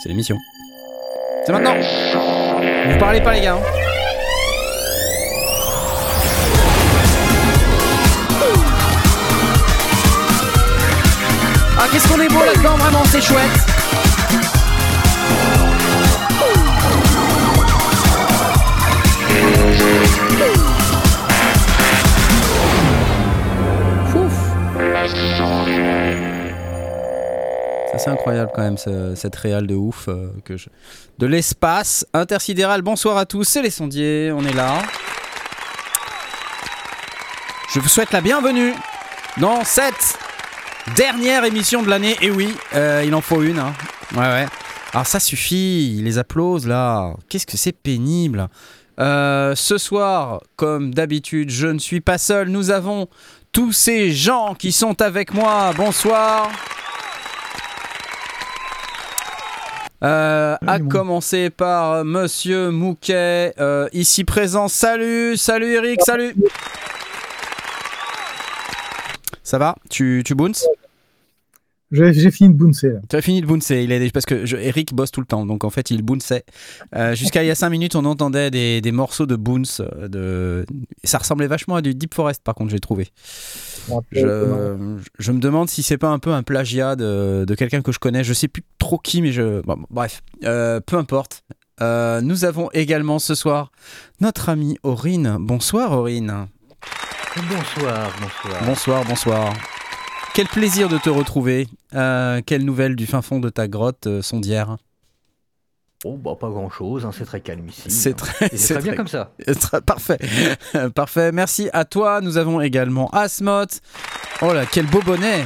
C'est l'émission. C'est maintenant. Vous parlez pas les gars. hein. Ah qu'est-ce qu'on est beau là-dedans, vraiment, c'est chouette. Fouf. C'est incroyable quand même ce- cette réale de ouf euh, que de l'espace intersidéral. Bonsoir à tous, c'est les sondiers, on est là. Je vous souhaite la bienvenue dans cette dernière émission de l'année. Et oui, euh, il en faut une. hein. Ouais ouais. Alors ça suffit, les applauses là. Qu'est-ce que c'est pénible. Euh, ce soir, comme d'habitude, je ne suis pas seul. Nous avons tous ces gens qui sont avec moi. Bonsoir. Euh, à commencer par Monsieur Mouquet, euh, ici présent. Salut, salut Eric, salut. Ça va? Tu, tu bounces? J'ai fini de bouncer. Tu as fini de bouncer. Il est, parce que je- Eric bosse tout le temps, donc en fait il bounçait. Euh, Jusqu'à il y a 5 minutes, on entendait des, des morceaux de bounce. euh, De... Ça ressemblait vachement à du Deep Forest, par contre, j'ai trouvé. Je, je me demande si c'est pas un peu un plagiat de, de quelqu'un que je connais. Je sais plus trop qui, mais je. bon, bref, Euh, peu importe. Euh, nous avons également ce soir notre amie Aurine. Bonsoir Aurine. Bonsoir, bonsoir. Bonsoir, bonsoir. Quel plaisir de te retrouver. Euh, quelle nouvelle du fin fond de ta grotte euh, sondière? Oh, bah pas grand chose, c'est très calme ici. C'est hein. très, Et c'est très bien comme ça. Très- Parfait. Parfait. Merci à toi. Nous avons également Asmoth. Oh là, quel beau bonnet.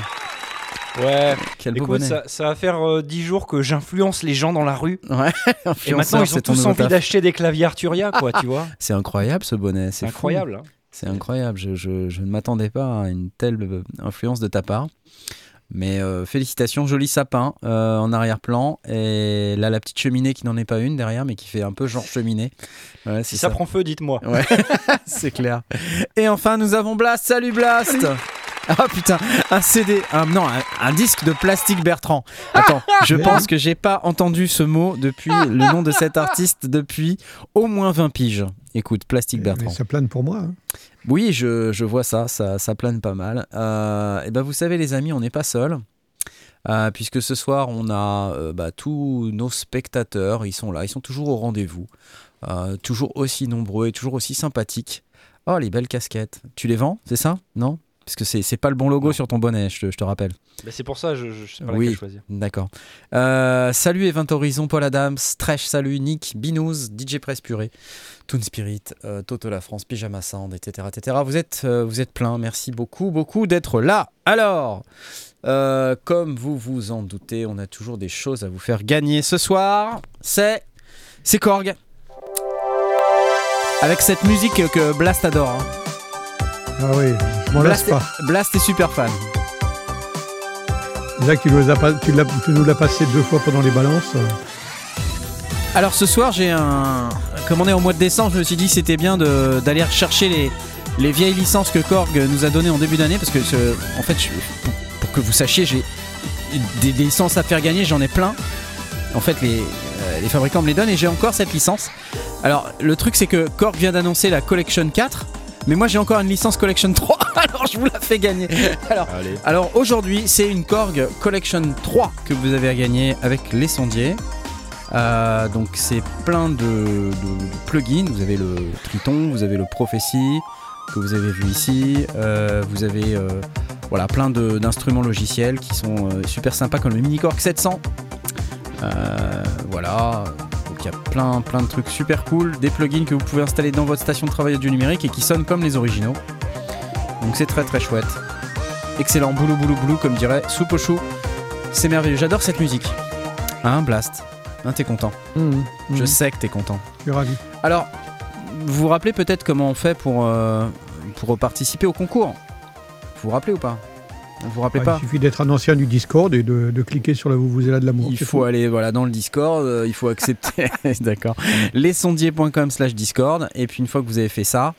Ouais, Quel beau écoute, ça, ça va faire euh, 10 jours que j'influence les gens dans la rue. Ouais. Et maintenant, ils ont tous envie taf. d'acheter des claviers Arturia, quoi, tu vois. C'est incroyable ce bonnet. C'est fou. incroyable. hein. C'est incroyable. Je, je- je ne m'attendais pas à une telle influence de ta part. Mais euh, félicitations, joli sapin euh, en arrière-plan. Et là, la petite cheminée qui n'en est pas une derrière, mais qui fait un peu genre cheminée. Ouais, Si ça, prend feu, dites-moi. Ouais, c'est clair. Et enfin, nous avons Blast. Salut Blast Ah putain, un CD, un, non, un, un disque de plastique Bertrand. Attends, je pense que j'ai pas entendu ce mot depuis le nom de cet artiste depuis au moins 20 piges. Écoute, plastique Mais Bertrand. ça plane pour moi. hein. Oui, je, je vois ça, ça, ça plane pas mal. Euh, et ben vous savez les amis, on n'est pas seul. puisque ce soir on a euh, bah, tous nos spectateurs, ils sont là, ils sont toujours au rendez-vous, Euh, toujours aussi nombreux et toujours aussi sympathiques. Oh les belles casquettes, tu les vends, c'est ça? Non? Parce que c'est pas le bon logo sur ton bonnet, je te, je te rappelle. Bah, c'est pour ça, je, je, je sais pas Oui. laquelle choisir. D'accord. Euh, salut Event Horizon, Paul Adams, Tresh, salut Nick, Binous, DJ Press Purée, Toon Spirit, euh, Toto La France, Pyjama Sand, etc. etc. Vous êtes, euh, vous êtes plein. Merci beaucoup, beaucoup d'être là. Alors, euh, comme vous vous en doutez, on a toujours des choses à vous faire gagner ce soir. C'est, c'est Korg. Avec cette musique que Blast adore. hein. Ah oui, je m'en lasse Blast, pas. est, Blast est super fan. Que tu nous, as tu l'as- tu nous l'as passé deux fois pendant les balances. Alors ce soir, j'ai un. Comme on est au mois de décembre, je me suis dit que c'était bien de- d'aller chercher les, les vieilles licences que Korg nous a données en début d'année parce que, en fait, je- pour, pour que vous sachiez, j'ai des, des licences à faire gagner, j'en ai plein. En fait, les, euh, les fabricants me les donnent et j'ai encore cette licence. Alors, le truc, c'est que Korg vient d'annoncer la Collection 4, mais moi j'ai encore une licence Collection 3, alors je vous la fais gagner. Alors, aujourd'hui, c'est une Korg Collection 3 que vous avez à gagner avec les sondiers. Euh, donc c'est plein de, de- de plugins. Vous avez le Triton, vous avez le Prophecy que vous avez vu ici. Euh, vous avez euh, voilà plein d'instruments logiciels qui sont super sympas comme le Mini Korg 700. Euh, voilà. Il y a plein plein de trucs super cool, des plugins que vous pouvez installer dans votre station de travail du numérique et qui sonnent comme les originaux. Donc c'est très très chouette. Excellent, boulou boulou boulou comme dirait Soupe au chou. C'est merveilleux, j'adore cette musique. Hein, Blast? Hein, t'es content? Je mhm, sais que t'es content. Je suis ravi. Alors, vous vous rappelez peut-être comment on fait pour, euh, pour participer au concours? Vous vous rappelez ou pas? Vous vous rappelez Ah, pas il suffit d'être un ancien du Discord et de, de cliquer sur la Vous-vous-là de l'amour. Il faut tout. aller voilà, dans le Discord, euh, il faut accepter, d'accord, lesondiers.com slash Discord, et puis une fois que vous avez fait ça,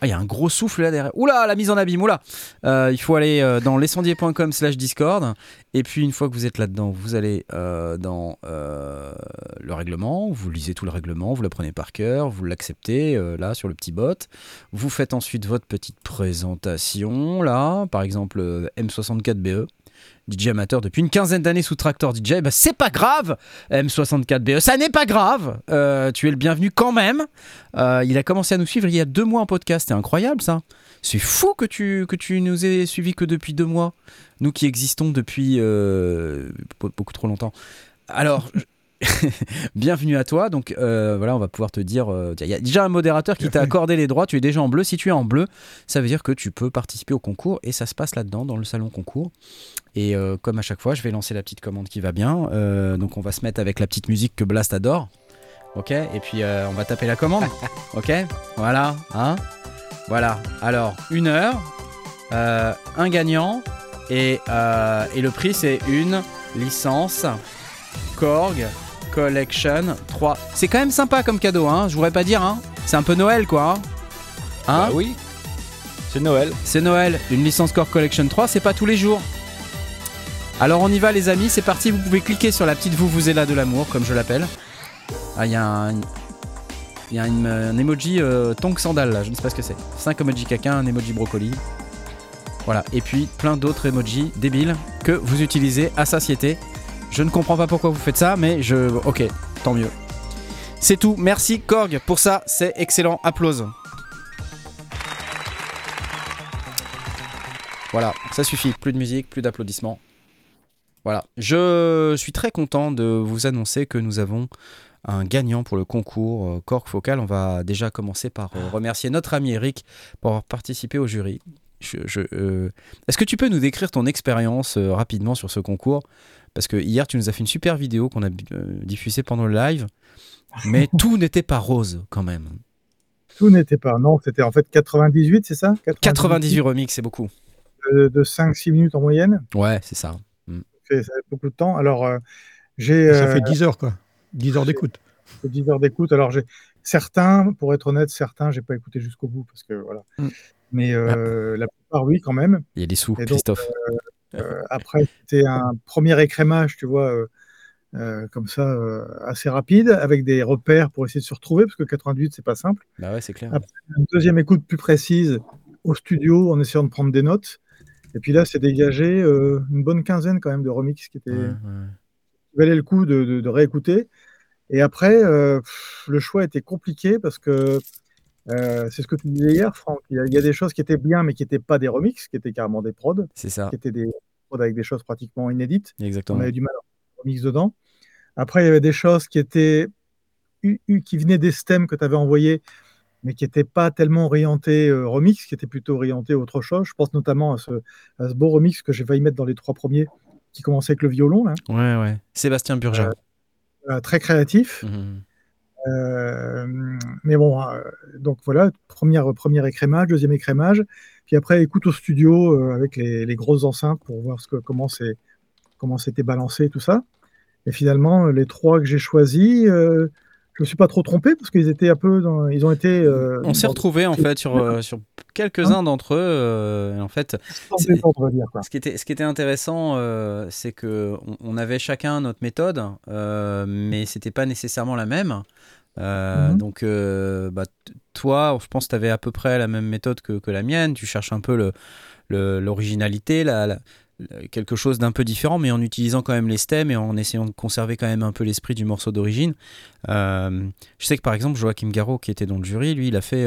ah, il y a un gros souffle là derrière. Oula, la mise en abîme, oula Euh, Il faut aller euh, dans lesondiers.com slash Discord, et puis une fois que vous êtes là-dedans, vous allez euh, dans le règlement, vous lisez tout le règlement, vous l'apprenez par cœur, vous l'acceptez là sur le petit bot. Vous faites ensuite votre petite présentation là, par exemple euh, M64BE. DJ amateur depuis une quinzaine d'années sous Tractor DJ, bah c'est pas grave, M64BE, ça n'est pas grave. Euh, tu es le bienvenu quand même. Euh, il a commencé à nous suivre il y a deux mois en podcast, c'est incroyable ça. C'est fou que tu, que nous aies suivis que depuis deux mois, nous qui existons depuis euh, be- beaucoup trop longtemps. Alors, bienvenue à toi. Donc euh, voilà, on va pouvoir te dire, euh, il y a déjà un modérateur qui t'a accordé les droits, tu es déjà en bleu. Si tu es en bleu, ça veut dire que tu peux participer au concours et ça se passe là-dedans, dans le salon concours. Et euh, comme à chaque fois, je vais lancer la petite commande qui va bien. Donc on va se mettre avec la petite musique que Blast adore. Ok? Et puis on va taper la commande. ok? Voilà. Hein? Voilà. Alors, une heure, un gagnant. Et, et le prix, c'est une licence Korg Collection 3. C'est quand même sympa comme cadeau, hein Je voudrais pas dire, hein C'est un peu Noël, quoi. Hein, Hein Bah oui. C'est Noël. c'est Noël. Une licence Core Collection 3, c'est pas tous les jours. Alors on y va les amis, c'est parti, vous pouvez cliquer sur la petite vous vous là de l'amour, comme je l'appelle. Ah, il y a un... Il y a une- un emoji euh, tongue sandal là, je ne sais pas ce que c'est. 5 emojis caca, un emoji brocoli. Voilà, et puis plein d'autres emojis débiles que vous utilisez à satiété. Je ne comprends pas pourquoi vous faites ça, mais je... Ok, tant mieux. C'est tout, merci Korg pour ça, c'est excellent, applause. Voilà, ça suffit. Plus de musique, plus d'applaudissements. Voilà. Je suis très content de vous annoncer que nous avons un gagnant pour le concours euh, Cork Focal. On va déjà commencer par euh, remercier notre ami Eric pour avoir participé au jury. Euh, Est-ce que tu peux nous décrire ton expérience rapidement sur ce concours? Parce que hier, tu nous as fait une super vidéo qu'on a euh, diffusée pendant le live, mais tout n'était pas rose quand même. Tout n'était pas. Non, c'était en fait 98, c'est ça? 98 remix, c'est beaucoup. de, de 5-6 minutes en moyenne? Ouais, c'est ça. fait- ça fait beaucoup de temps. Alors, euh, j'ai Ça euh, fait 10 heures, quoi. 10 heures d'écoute. 10 heures d'écoute. Alors, j'ai certains, pour être honnête, certains, j'ai pas écouté jusqu'au bout parce que voilà. Mm. Mais euh, la plupart, oui, quand même. Il y a des sous, Et donc, Christophe. Euh, après, c'était un premier écrémage, tu vois, euh, euh, comme ça, assez rapide, avec des repères pour essayer de se retrouver, parce que 98, c'est pas simple. Bah ouais, c'est clair. Ah, Une deuxième écoute plus précise au studio, en essayant de prendre des notes. Et puis là, c'est dégagé euh, une bonne quinzaine quand même de remix qui étaient Ouais, ouais. qui valait le coup de, de- de réécouter. Et après, euh, pff, le choix était compliqué parce que euh, c'est ce que tu disais hier, Franck. Il y, a, il y a des choses qui étaient bien, mais qui n'étaient pas des remixes, qui étaient carrément des prods, C'est ça, qui étaient des avec des choses pratiquement inédites. On exactement. avait du mal à remixes dedans. Après, il y avait des choses qui étaient qui venaient des stems que tu avais envoyés, mais qui n'étaient pas tellement orientés euh, remix, qui étaient plutôt orientés à autre chose. Je pense notamment à ce, à ce beau remix que j'ai failli mettre dans les trois premiers, qui commençait avec le violon, là. Ouais, ouais. Sébastien Burja. Euh, très créatif. Mhm. Euh, mais bon, euh, donc voilà, première, premier écrémage, deuxième écrémage, puis après écoute au studio euh, avec les, les grosses enceintes pour voir ce que, comment c'est comment c'était balancé tout ça. Et finalement, les trois que j'ai choisis, euh, je me suis pas trop trompé parce qu'ils étaient un peu, dans, ils ont été. euh, On s'est retrouvés en fait sur, euh, sur quelques-uns d'entre eux. en fait, dire, ce qui était, ce qui était intéressant, c'est que on, on avait chacun notre méthode, mais c'était pas nécessairement la même. Euh, Mhm. Donc, euh, bah, toi, je pense que tu avais à peu près la même méthode que, que la mienne. Tu cherches un peu le- le- l'originalité, la, la- la- quelque chose d'un peu différent, mais en utilisant quand même les stems et en essayant de conserver quand même un peu l'esprit du morceau d'origine. Euh, je sais que par exemple, Joachim Garraud, qui était dans le jury, lui, il a fait.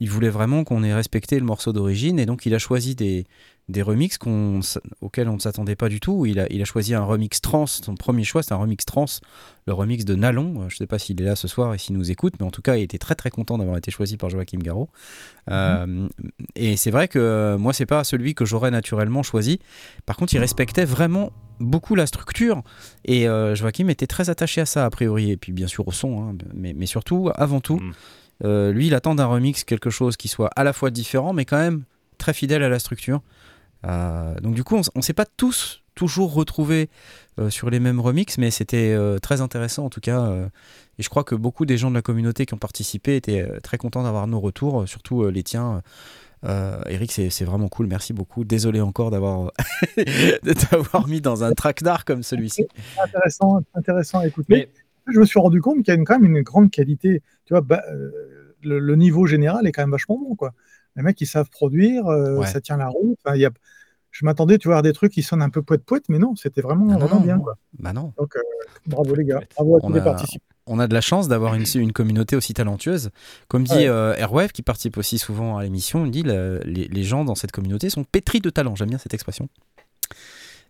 il voulait vraiment qu'on ait respecté le morceau d'origine et donc il a choisi des, des remixes qu'on, auxquels on ne s'attendait pas du tout. Il a, il a choisi un remix trans. Son premier choix, c'est un remix trans, le remix de Nalon. Euh, Je ne sais pas s'il est là ce soir et s'il nous écoute, mais en tout cas, il était très très content d'avoir été choisi par Joachim Garraud. Euh, et c'est vrai que euh, moi, c'est pas celui que j'aurais naturellement choisi. Par contre, il respectait vraiment beaucoup la structure et euh, Joachim était très attaché à ça a priori et puis bien sûr au son hein, mais, mais surtout avant tout euh, lui il attend d'un remix quelque chose qui soit à la fois différent mais quand même très fidèle à la structure donc du coup on, on s'est pas tous toujours retrouvés euh, sur les mêmes remixes mais c'était euh, très intéressant en tout cas euh, et je crois que beaucoup des gens de la communauté qui ont participé étaient euh, très contents d'avoir nos retours euh, surtout euh, les tiens euh, Eric, c'est vraiment cool, merci beaucoup. Désolé encore d'avoir de t'avoir mis dans un traquenard comme celui-ci. Intéressant, intéressant à écouter. Mais- je me suis rendu compte qu'il y a quand même une grande qualité. Tu vois, bah, euh, le, le niveau général est quand même vachement bon, quoi. Les mecs, ils savent produire, euh, Ouais. ça tient la route. Enfin, y a... Je m'attendais, tu vois, à des trucs qui sonnent un peu poète-poète, mais non, c'était vraiment, Ah non, vraiment non. bien, quoi. Bah non. Donc, euh, bravo les gars, bravo à On tous les participants. On a de la chance d'avoir une, une communauté aussi talentueuse. Comme dit Ouais. euh, Airwave, qui participe aussi souvent à l'émission, il dit le- les, les gens dans cette communauté sont pétris de talent. J'aime bien cette expression.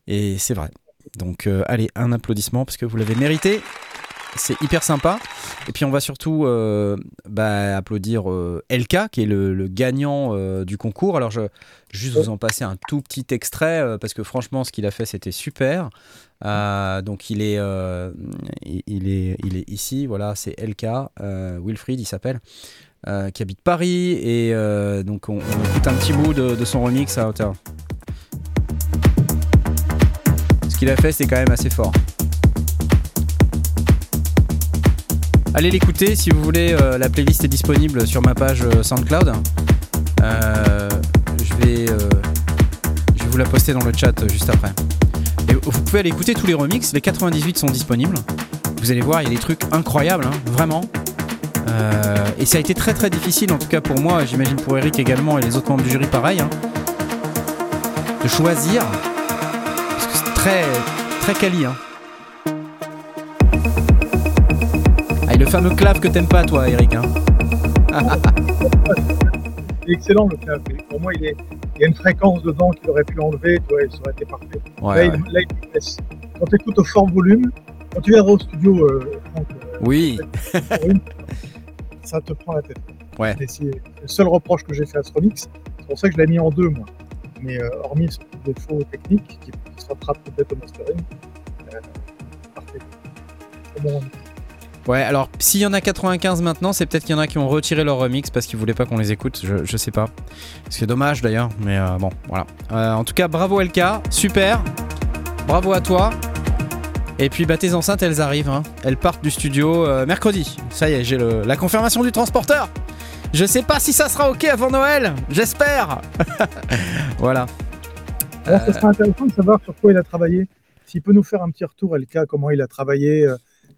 Et c'est vrai. Donc, allez, un applaudissement parce que vous l'avez mérité. C'est hyper sympa. Et puis, on va surtout euh, bah, applaudir euh, LK, qui est le, gagnant euh, du concours. Alors, je juste vous en passer un tout petit extrait parce que franchement, ce qu'il a fait, c'était super. Donc, il est, ici. Voilà, c'est LK, euh, Wilfried, il s'appelle. qui habite Paris et donc on, écoute un petit bout de, son remix à hauteur. Ce qu'il a fait c'est quand même assez fort. Allez l'écouter si vous voulez, euh, la playlist est disponible sur ma page euh, SoundCloud. Euh, je, vais, je vous la poster dans le chat juste après. Et vous pouvez aller écouter tous les remixes, les 98 sont disponibles. Vous allez voir, il y a des trucs incroyables, hein, vraiment. Et ça a été très très difficile, en tout cas pour moi, j'imagine pour Eric également et les autres membres du jury pareil, hein, de choisir. Parce que c'est très très quali. Hein. Ah, et le fameux clave que t'aimes pas toi Eric. Hein. Excellent le clap. Et Pour moi, il, est... il y a une fréquence dedans qu'il aurait pu enlever, tu vois, ça aurait été parfait. Ouais, là, ouais. il, là, il laisse. Quand tu écoutes au fort volume, quand tu viendras au studio, euh, Franck, euh, Oui, ça te prend la tête. Ouais. C'est le seul reproche que j'ai fait à ce remix. C'est pour ça que je l'ai mis en deux, moi. Mais euh, hormis ce défaut technique qui, se rattrape peut-être au mastering, parfait. Bon. Ouais. Alors s'il y en a 95 maintenant, c'est peut-être qu'il y en a qui ont retiré leur remix parce qu'ils voulaient pas qu'on les écoute. Je, sais pas. C'est dommage d'ailleurs, mais euh, bon, voilà. Euh, en tout cas, bravo LK, super. Bravo à toi. Et puis bah tes enceintes elles arrivent, hein. elles partent du studio euh, mercredi. Ça y est, j'ai la confirmation du transporteur. Je sais pas si ça sera ok avant Noël, j'espère. voilà. Alors, ce serait intéressant de savoir sur quoi il a travaillé. S'il peut nous faire un petit retour, LK, comment il a travaillé,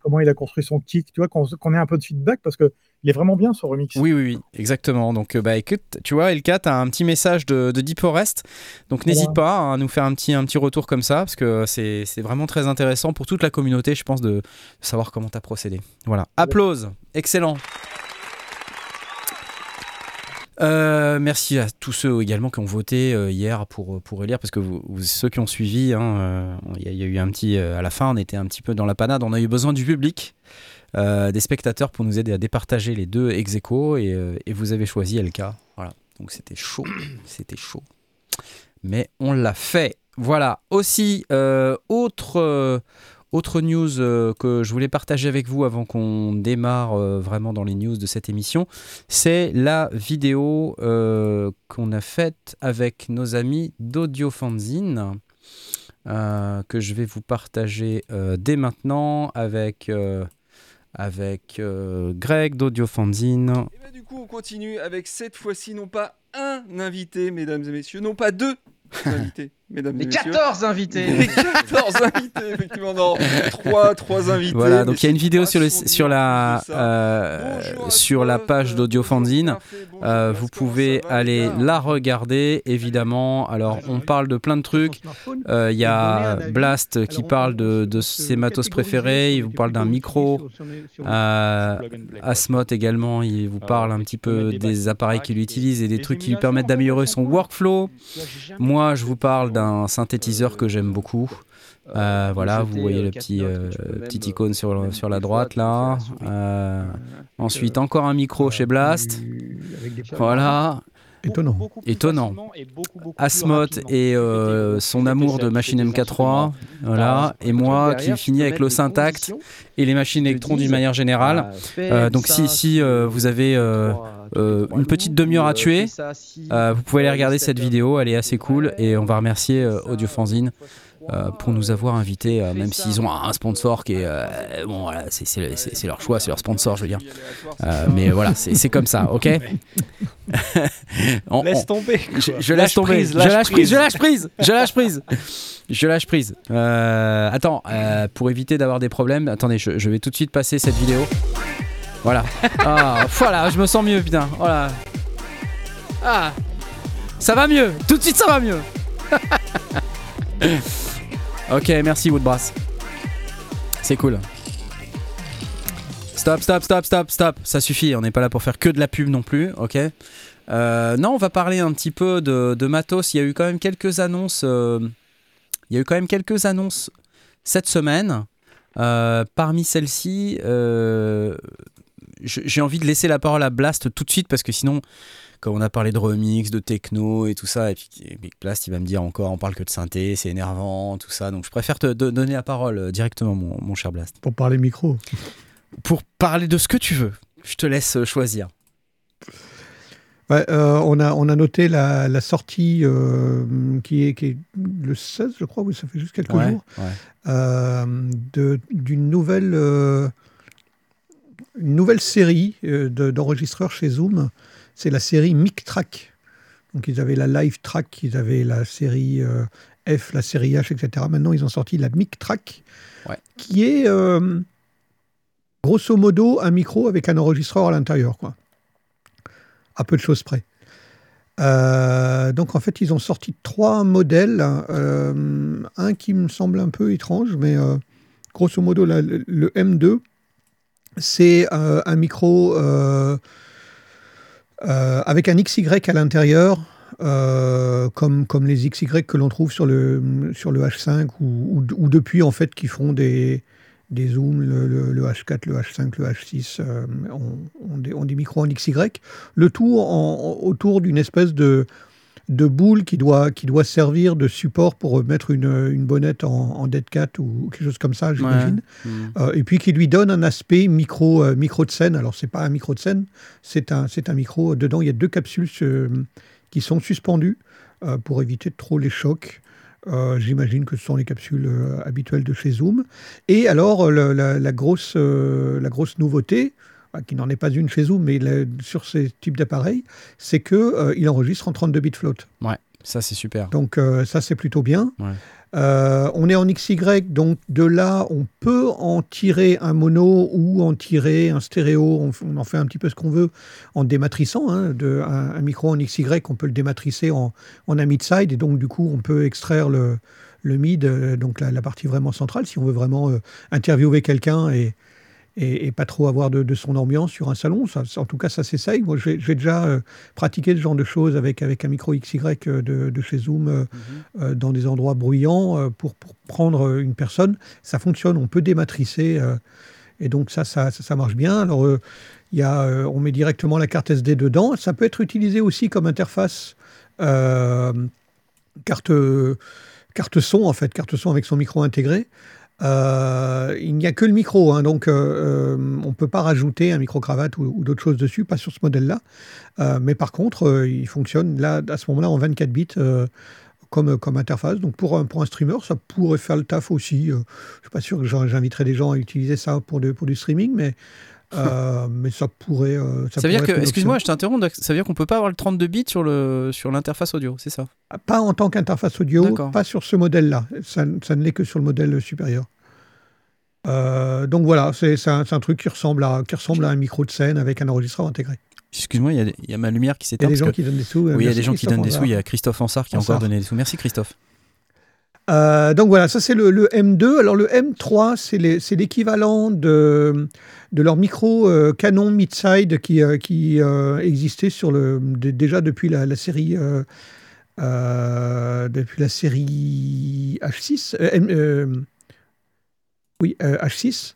comment il a construit son kick, tu vois, qu'on ait un peu de feedback, parce que il est vraiment bien ce remix. Oui, oui, oui, exactement. Donc, euh, bah écoute, tu vois, LK, t'as un petit message de, de Deep Forest. Donc, n'hésite pas à nous faire un petit, un petit retour comme ça, parce que c'est vraiment très intéressant pour toute la communauté, je pense, de savoir comment t'as procédé. Voilà. Applause. Excellent. Euh, merci à tous ceux également qui ont voté euh, hier pour, pour élire, parce que vous, ceux qui ont suivi, hein, euh, il y, a- eu un petit. à la fin, on était un petit peu dans la panade, on a eu besoin du public. des spectateurs pour nous aider à départager les deux ex aequo et, vous avez choisi LK. Voilà. Donc c'était chaud, c'était chaud. Mais on l'a fait. Voilà. Aussi, autre, autre news euh, que je voulais partager avec vous avant qu'on démarre euh, vraiment dans les news de cette émission, c'est la vidéo euh, qu'on a faite avec nos amis d'Audio Fanzine. euh, que je vais vous partager dès maintenant avec, avec Greg d'Audio Fanzine. Et bah, du coup, on continue avec cette fois-ci non pas un invité, mesdames et messieurs, non pas deux invités, mesdames Mais et messieurs. 14 invités Mais 14 invités, effectivement, non. 3, 3 invités. Voilà, donc il y a une vidéo sur, le, sur, la, euh, sur la page euh, d'Audio bonjour Fanzine. Parfait, bonjour Euh, vous pouvez aller la regarder, évidemment. Alors, on parle de plein de trucs. Euh, Il y a Blast qui parle de, de ses matos préférés, il vous parle d'un micro. Euh, Asmot également, il vous parle un petit peu des appareils qu'il utilise et des trucs qui lui permettent d'améliorer son workflow. Moi, je vous parle d'un synthétiseur que j'aime beaucoup. Euh, voilà, vous voyez le petit, euh, petite icône sur, sur la droite là. Euh, ensuite, encore un micro chez Blast. Voilà. Étonnant. Étonnant. Asmot et euh, son amour de machine MK3. Voilà. Et moi qui finis avec le Syntact et les machines électrons d'une manière générale. Euh, donc si, si euh, vous avez euh, euh, une petite demi-heure à tuer, euh, vous pouvez aller regarder cette vidéo, elle est assez cool et on va remercier euh, Audio Fanzine euh, pour nous avoir invités, euh, même s'ils ont un sponsor qui est euh, bon, voilà, c'est- leur choix, c'est leur sponsor, je veux dire. Euh, mais voilà, c'est comme ça, ok? On- Laisse tomber. je, Lâche tomber. prise, je lâche lâche prise. Je lâche prise. Je lâche prise. Je lâche prise. Euh, attends, euh, pour éviter d'avoir des problèmes, attendez, je, je vais tout de suite passer cette vidéo. Voilà. Ah, voilà, je me sens mieux, putain. Voilà. Ah, ça va mieux. Tout de suite, ça va mieux. ok, merci Woodbrass. C'est cool. Stop, stop, stop, stop, stop. Ça suffit, on n'est pas là pour faire que de la pub non plus, ok? Euh, Non, on va parler un petit peu de, matos. Il y a eu quand même quelques annonces. euh, il y a eu quand même quelques annonces cette semaine. Euh, parmi celles-ci, j'ai envie de laisser la parole à Blast tout de suite parce que sinon, quand on a parlé de remix, de techno et tout ça, et puis Blast il va me dire encore, on parle que de synthé, c'est énervant, tout ça. Donc je préfère te do- donner la parole euh, directement, mon, mon cher Blast. Pour parler micro. Pour parler de ce que tu veux, je te laisse euh, choisir. Ouais, euh, on, a, on a noté la, la sortie euh, qui, est, qui est le 16, je crois, oui, ça fait juste quelques Ouais, jours, ouais. euh, d'une nouvelle, une nouvelle série euh, de- d'enregistreurs chez Zoom. C'est la série Mic Track. Donc ils avaient la Live Track, ils avaient la série euh, F, la série H, etc. Maintenant, ils ont sorti la Mic Track, Ouais. qui est euh, grosso modo un micro avec un enregistreur à l'intérieur, quoi. À peu de choses près. Donc en fait, ils ont sorti trois modèles. un qui me semble un peu étrange, mais grosso modo, la- le, le M2, c'est euh, un micro euh, euh, avec un XY à l'intérieur, comme, les XY que l'on trouve sur le, sur le H5 ou, depuis en fait qui font des, zooms, le, le- le H4, le H5, le H6, euh, ont, ont des, des micros en XY. Le tout autour d'une espèce de, de boule qui doit, qui doit servir de support pour mettre une, une bonnette en, en dead cat ou quelque chose comme ça, j'imagine. Mm. Euh, et puis qui lui donne un aspect micro, euh, micro de scène. Alors, c'est pas un micro de scène, c'est un, c'est un micro. Dedans, il y a deux capsules euh, qui sont suspendues euh, pour éviter trop les chocs. Euh, J'imagine que ce sont les capsules euh, habituelles de chez Zoom. Et alors, la, la grosse, euh, la grosse nouveauté, qui n'en est pas une chez Zoom, mais sur ces types d'appareils, c'est qu'il enregistre en 32 bits float. Ça, c'est super. Donc euh, ça, c'est plutôt bien. Ouais. Euh, on est en XY, donc de là, on peut en tirer un mono ou en tirer un stéréo. On, en fait un petit peu ce qu'on veut en dématrissant. hein, de, un, un micro en XY, on peut le dématricer en, en un mid-side. Et donc, du coup, on peut extraire le, le mid, euh, donc la, la partie vraiment centrale, si on veut vraiment euh, interviewer quelqu'un et, et, et pas trop avoir de, de son ambiance sur un salon. Ça, en tout cas, ça s'essaye. Moi, j'ai déjà euh, pratiqué ce genre de choses avec, avec un micro XY euh, de, de chez Zoom euh, euh, dans des endroits bruyants pour, pour prendre une personne. Ça fonctionne, on peut dématricer. et donc, ça, ça, ça, ça marche bien. Alors, y a, on met directement la carte SD dedans. Ça peut être utilisé aussi comme interface carte, carte son, en fait, carte son avec son micro intégré. Euh, il n'y a que le micro, hein, donc euh, euh, on ne peut pas rajouter un micro-cravate ou, d'autres choses dessus, pas sur ce modèle-là. Mais par contre, il fonctionne là, à ce moment-là en 24 bits comme, interface. Donc pour un, pour un streamer, ça pourrait faire le taf aussi. Je ne suis pas sûr que j'in- j'inviterais des gens à utiliser ça pour, pour du streaming, mais, euh, mais ça pourrait. euh, Ça, veut dire pourrait que, excuse-moi, je t'interromps, ça veut dire qu'on peut pas avoir le 32 bits sur le sur l'interface audio, c'est ça? Pas en tant qu'interface audio, D'accord. pas sur ce modèle-là. Ça, ça ne l'est que sur le modèle supérieur. Euh, donc voilà, c'est c'est un, c'est un truc qui ressemble, à, qui ressemble à un micro de scène avec un enregistreur intégré. Excuse-moi, il y, a y ma lumière qui Il y s'éteint. a des gens que- qui donnent des sous. Oui, il y a des gens qui donnent des sous. Il y a Christophe Ansart qui a encore donné des sous. Merci Christophe. Euh, donc voilà, ça c'est le, le M2. Alors le M3, c'est l'équivalent de, de leur micro euh, Canon mid-side qui, euh, qui euh, existait déjà depuis la, série euh, euh, depuis la série H6. euh, M- euh, oui, euh, H6.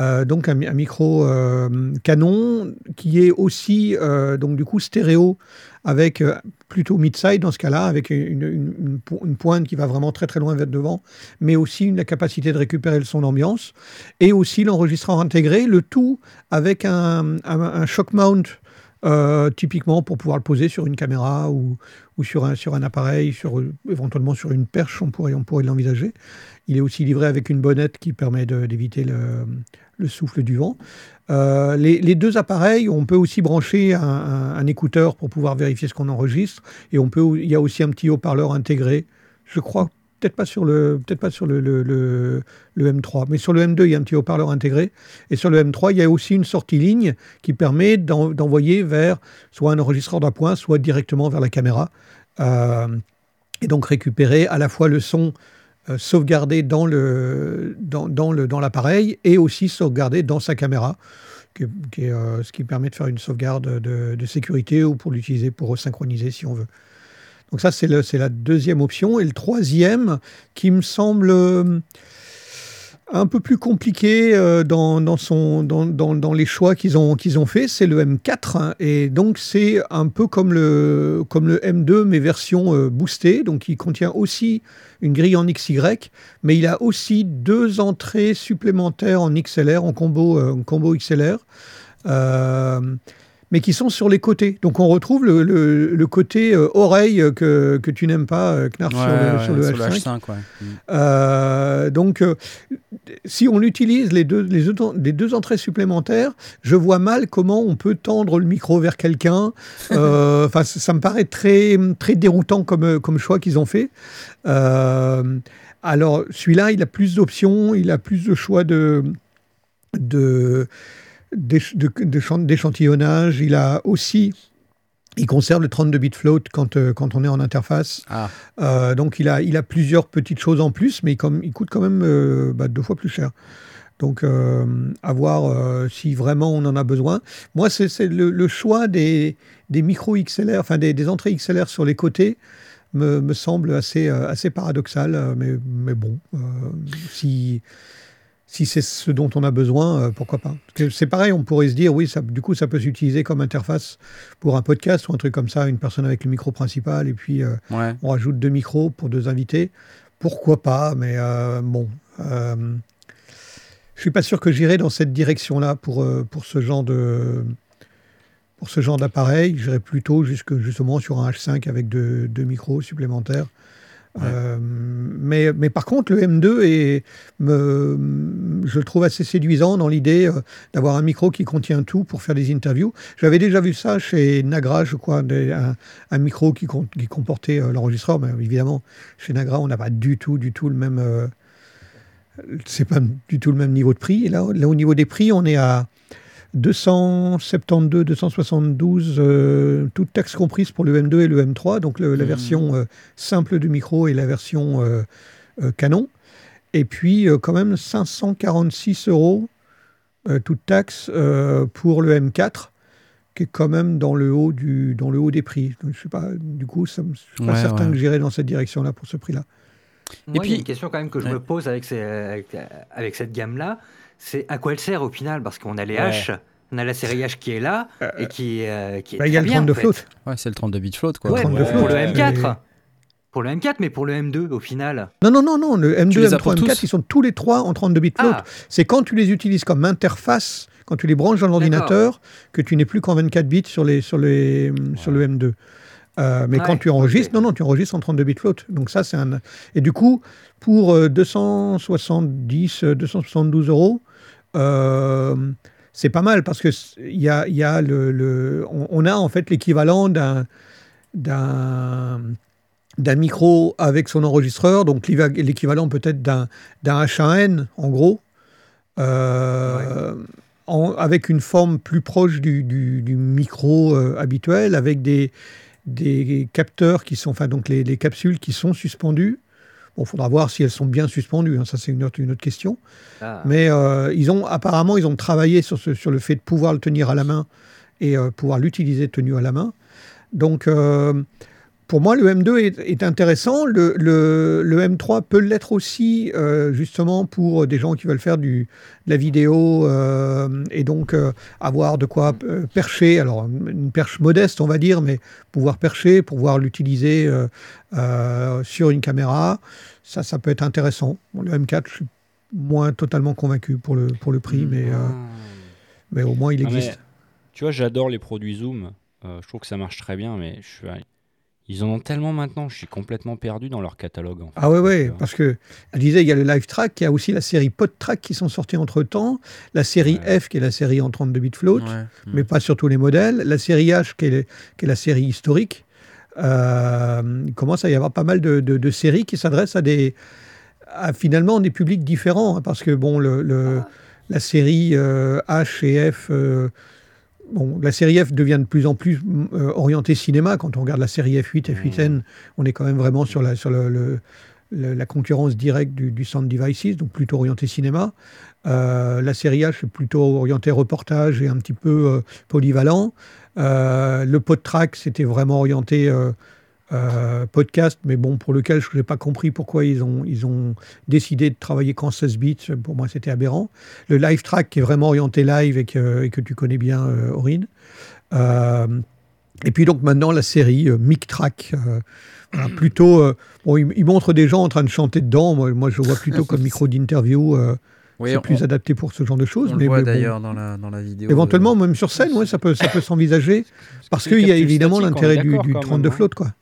Euh, donc un, mi- un micro euh, Canon qui est aussi euh, donc du coup stéréo avec plutôt mid-side dans ce cas-là, avec une, une- une po- une pointe qui va vraiment très très loin vers devant, mais aussi la capacité de récupérer le son d'ambiance, et aussi l'enregistreur intégré, le tout avec un, un- shock mount typiquement pour pouvoir le poser sur une caméra ou, ou sur, un, sur un appareil, sur, éventuellement sur une perche, on pourrait, on pourrait l'envisager. Il est aussi livré avec une bonnette qui permet d'éviter le, le souffle du vent. Euh, les, deux appareils, on peut aussi brancher un, écouteur pour pouvoir vérifier ce qu'on enregistre. Et on peut, il y a aussi un petit haut-parleur intégré. Je crois peut-être pas sur le, peut-être pas sur le, le, le- le M3, mais sur le M2, il y a un petit haut-parleur intégré. Et sur le M3, il y a aussi une sortie ligne qui permet d'en- d'envoyer vers soit un enregistreur d'appoint, soit directement vers la caméra. Euh, et donc récupérer à la fois le son euh, sauvegardé dans le dans, le dans l'appareil et aussi sauvegardé dans sa caméra, qui, est, euh, ce qui permet de faire une sauvegarde de, de sécurité ou pour l'utiliser pour synchroniser si on veut. Donc ça c'est la deuxième option et le troisième qui me semble euh, un peu plus compliqué euh, dans, dans, son, dans, dans, dans les choix qu'ils ont, qu'ils ont fait, c'est le M4. hein, et donc, c'est un peu comme le, comme le M2, mais version euh, boostée. Donc, il contient aussi une grille en XY, mais il a aussi deux entrées supplémentaires en XLR, en combo, euh, en combo XLR. Euh, mais qui sont sur les côtés. Donc on retrouve le, le- le côté euh, oreille que, que tu n'aimes pas, euh, Knarf, sur, le, sur le H5. H5, ouais. Mm. Euh, donc, euh, si on utilise les deux, les, deux, les deux entrées supplémentaires, je vois mal comment on peut tendre le micro vers quelqu'un. Euh, Enfin, ça, me paraît très, très déroutant comme, comme choix qu'ils ont fait. Euh, alors, celui-là, il a plus d'options, il a plus de choix de, de, de- d'échantillonnage. Il a aussi, il conserve le 32 bit float quand, euh, quand on est en interface. Ah, Euh, donc il a, il a plusieurs petites choses en plus, mais comme, il coûte quand même euh, bah, deux fois plus cher. Donc à voir si vraiment on en a besoin. Moi, c'est le, le choix des, des micros XLR, enfin des, des entrées XLR sur les côtés, me, me semble assez, assez paradoxal. Mais, mais bon, si, si c'est ce dont on a besoin, euh, pourquoi pas. C'est pareil, on pourrait se dire, oui, ça, du coup, ça peut s'utiliser comme interface pour un podcast ou un truc comme ça, une personne avec le micro principal, et puis euh, ouais. on rajoute deux micros pour deux invités. Pourquoi pas, mais euh, bon. euh, je suis pas sûr que j'irai dans cette direction-là pour, pour ce genre de pour ce genre d'appareil. J'irai plutôt jusque, justement sur un H5 avec deux, deux micros supplémentaires. Euh, mais, mais par contre, le M2 est, je le trouve assez séduisant dans l'idée euh, d'avoir un micro qui contient tout pour faire des interviews. J'avais déjà vu ça chez Nagra, je crois, un, micro qui, com- qui comportait euh, l'enregistreur. Mais évidemment, chez Nagra, on n'a pas du tout, du tout le même. c'est pas du tout le même niveau de prix. Et là, au niveau des prix, on est à 272, 272, euh, toutes taxes comprises pour le M2 et le M3, donc le- la Mhm. version euh, simple du micro et la version euh, euh, canon. Et puis, euh, quand même, 546 euros, euh, toutes taxes, euh, pour le M4, qui est quand même dans le haut, du, dans le haut des prix. Donc, je sais pas, du coup, ça je suis pas Ouais, certain ouais. que j'irai dans cette direction-là pour ce prix-là. Moi, il y a puis- une question quand même que je Ouais. me pose avec, ces- avec, avec cette gamme-là, c'est à quoi elle sert au final? Parce qu'on a les Ouais. H, on a la série H qui est là et qui, euh, qui est Bah, il y a le bien, 32 en fait. float. Ouais, c'est le 32 bit float, quoi. Ouais, 32 pour, pour le float. M4. Mais- Pour le M4, mais pour le M2 au final. Non, non, non, non, le M2, les as M3, pour M4, tous ils sont tous les trois en 32 bits float. Ah, C'est quand tu les utilises comme interface, quand tu les branches dans l'ordinateur, que tu n'es plus qu'en 24 bits sur, les, sur, les, sur le M2. Euh, mais Ouais, quand tu enregistres, non, non, tu enregistres en 32 bits float. Donc ça, c'est un... Et du coup, pour euh, 270, euh, 272 euros, euh, c'est pas mal parce que il y a, y a le, le- on, on a en fait l'équivalent d'un d'un micro avec son enregistreur, donc l'équivalent peut-être d'un d'un H1N en gros, euh, en- avec une forme plus proche du, du- du micro euh, habituel, avec des, des capteurs qui sont, enfin donc les, les capsules qui sont suspendues. Bon, faudra voir si elles sont bien suspendues, hein, ça c'est une autre, une autre question. ah. Mais euh, ils ont apparemment ils ont travaillé sur, ce- sur le fait de pouvoir le tenir à la main et euh, pouvoir l'utiliser tenu à la main. Donc euh, pour moi le M2 est, est intéressant. Le, le- le M3 peut l'être aussi euh, justement pour des gens qui veulent faire du, de la vidéo euh, et donc euh, avoir de quoi percher. Alors une perche modeste on va dire, mais pouvoir percher, pouvoir l'utiliser euh, euh, sur une caméra, ça ça peut être intéressant. Bon, le M4 je suis moins totalement convaincu pour le, pour le prix, mais, euh, Ah. mais au moins il Ah, mais existe. tu vois, j'adore les produits Zoom. Euh, je trouve que ça marche très bien, mais je suis, ils en ont tellement maintenant, je suis complètement perdu dans leur catalogue. En fait. Ah ouais, ouais, euh, parce que elle disait, il y a le Live Track, il y a aussi la série PodTrack qui sont sortis entre temps, la série Ouais. F qui est la série en 32 bits float, Ouais. mais pas sur tous les modèles, la série H qui est, qui est la série historique. Euh, il commence à y avoir pas mal de, de- de séries qui s'adressent à des à finalement des publics différents, hein, parce que bon, le, le- la série euh, H et F. Bon, la série F devient de plus en plus euh, orientée cinéma. Quand on regarde la série F8, F8N, on est quand même vraiment sur la, sur le, le- le- la concurrence directe du, du Sound Devices, donc plutôt orienté cinéma. Euh, la série H est plutôt orientée reportage et un petit peu euh, polyvalent. Le PodTrack, c'était vraiment orienté euh, podcast, mais bon, pour lequel je n'ai pas compris pourquoi ils ont, ils ont décidé de travailler qu'en 16 bits. Pour moi, c'était aberrant. Le Live Track, qui est vraiment orienté live et que, et que tu connais bien, euh, Aurine. Euh, et puis donc maintenant, la série euh, Mic Track. voilà, plutôt, bon, il, il montre des gens en train de chanter dedans. Moi, moi je vois plutôt comme micro d'interview. Oui, c'est on, plus adapté pour ce genre de choses. on mais le voit bon, d'ailleurs dans, la, dans la vidéo. Éventuellement, même sur scène, ouais, ça peut, ça peut s'envisager. Parce qu'il y a évidemment l'intérêt du, du quand 32 même, hein. float, quoi.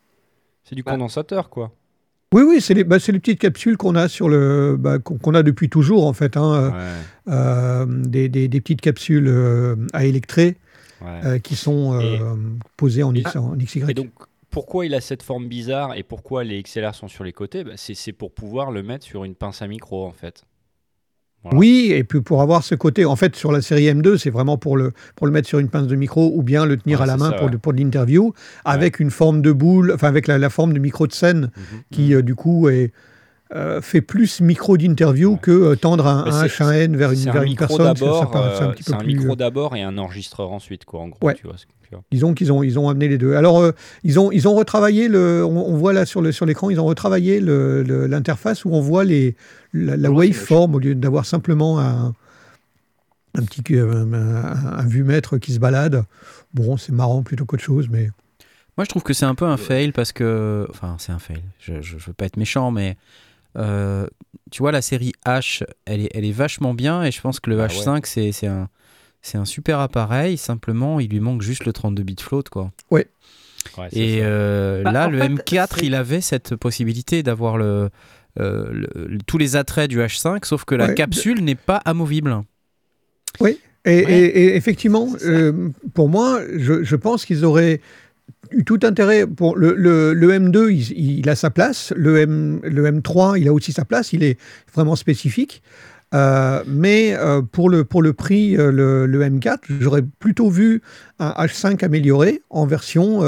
C'est du Bah. condensateur, quoi. Oui, oui, c'est les, bah, c'est les petites capsules qu'on a sur le, bah, qu'on a depuis toujours en fait, hein, Ouais, euh, des, des- des petites capsules euh, à électrer ouais. euh, qui sont euh, Et- posées en, X, en XY. Et donc, pourquoi il a cette forme bizarre et pourquoi les XLR sont sur les côtés? Bah, c'est pour pouvoir le mettre sur une pince à micro, en fait. Voilà. Oui, et puis pour avoir ce côté, en fait, sur la série M2, c'est vraiment pour le, pour le mettre sur une pince de micro ou bien le tenir Ouais, à la main ça, pour, ouais. de, pour de l'interview, avec une forme de boule, enfin avec la, la forme de micro de scène Mhm. qui, euh, du coup, est, euh, fait plus micro d'interview que euh, tendre un, Mais un c'est- H1N vers une, vers un une personne. c'est- un petit c'est peu un plus, micro d'abord et un enregistreur ensuite, quoi, en gros. Tu vois, Disons qu'ils ont, ils ont amené les deux. Alors, euh, ils, ont, ils ont retravaillé, le, on, on voit là sur, le, sur l'écran, ils ont retravaillé le- le- l'interface où on voit les, la, la Ouais, waveform au lieu d'avoir simplement un, un petit euh, un, un vue-mètre qui se balade. Bon, c'est marrant plutôt qu'autre chose, mais Moi, je trouve que c'est un peu un fail parce que. Enfin, c'est un fail. Je, je veux pas être méchant, mais. euh, tu vois, la série H, elle est, elle est vachement bien et je pense que le Bah H5, c'est, c'est un. C'est un super appareil, simplement il lui manque juste le 32 bits float quoi. Ouais, Et euh, Bah, là, le fait, M4, c'est- il avait cette possibilité d'avoir le, euh, le- le- tous les attraits du H5, sauf que la Ouais, capsule n'est pas amovible. Et, Ouais. et- et effectivement, euh, pour moi, je, je pense qu'ils auraient eu tout intérêt. Pour le, le- le M2, il, il a sa place. Le, M, le M3, il a aussi sa place. Il est vraiment spécifique. Euh, mais euh, pour, le, pour le prix, euh, le, le M4, j'aurais plutôt vu un H5 amélioré en version.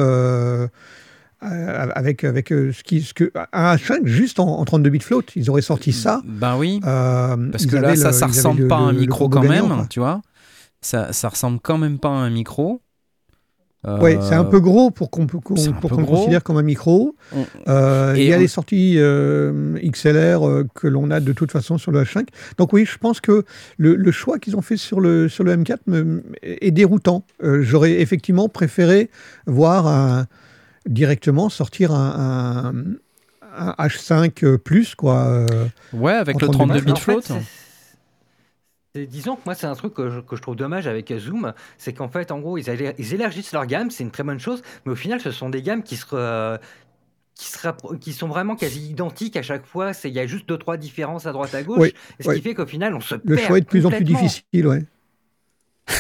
avec, avec ce qui, ce que, un H5 juste en, en 32 bits float. Ils auraient sorti ça. Ben oui, parce que là, ça, le- ça ressemble le- pas à un micro quand même, tu vois. Ça, ça ressemble quand même pas à un micro. Oui, c'est un Euh, peu gros pour qu'on pour gros. considère comme un micro. on- Euh, il y a on- les sorties euh, XLR euh, que l'on a de toute façon sur le H5. Donc oui, je pense que le, le choix qu'ils ont fait sur le, sur le M4 me- est déroutant. Euh, J'aurais effectivement préféré voir un- directement sortir un, un- un H5 plus, quoi. euh, Ouais, avec le En 32 32 bits En fait, float. Disons que moi, c'est un truc que je, que je trouve dommage avec Zoom, c'est qu'en fait, en gros, ils, élar- ils élargissent leur gamme, c'est une très bonne chose, mais au final, ce sont des gammes qui se, sont vraiment quasi identiques à chaque fois. Il y a juste deux, trois différences à droite, à gauche, Oui, ce oui. qui fait qu'au final, on se le perd choix est de plus en plus difficile, ouais.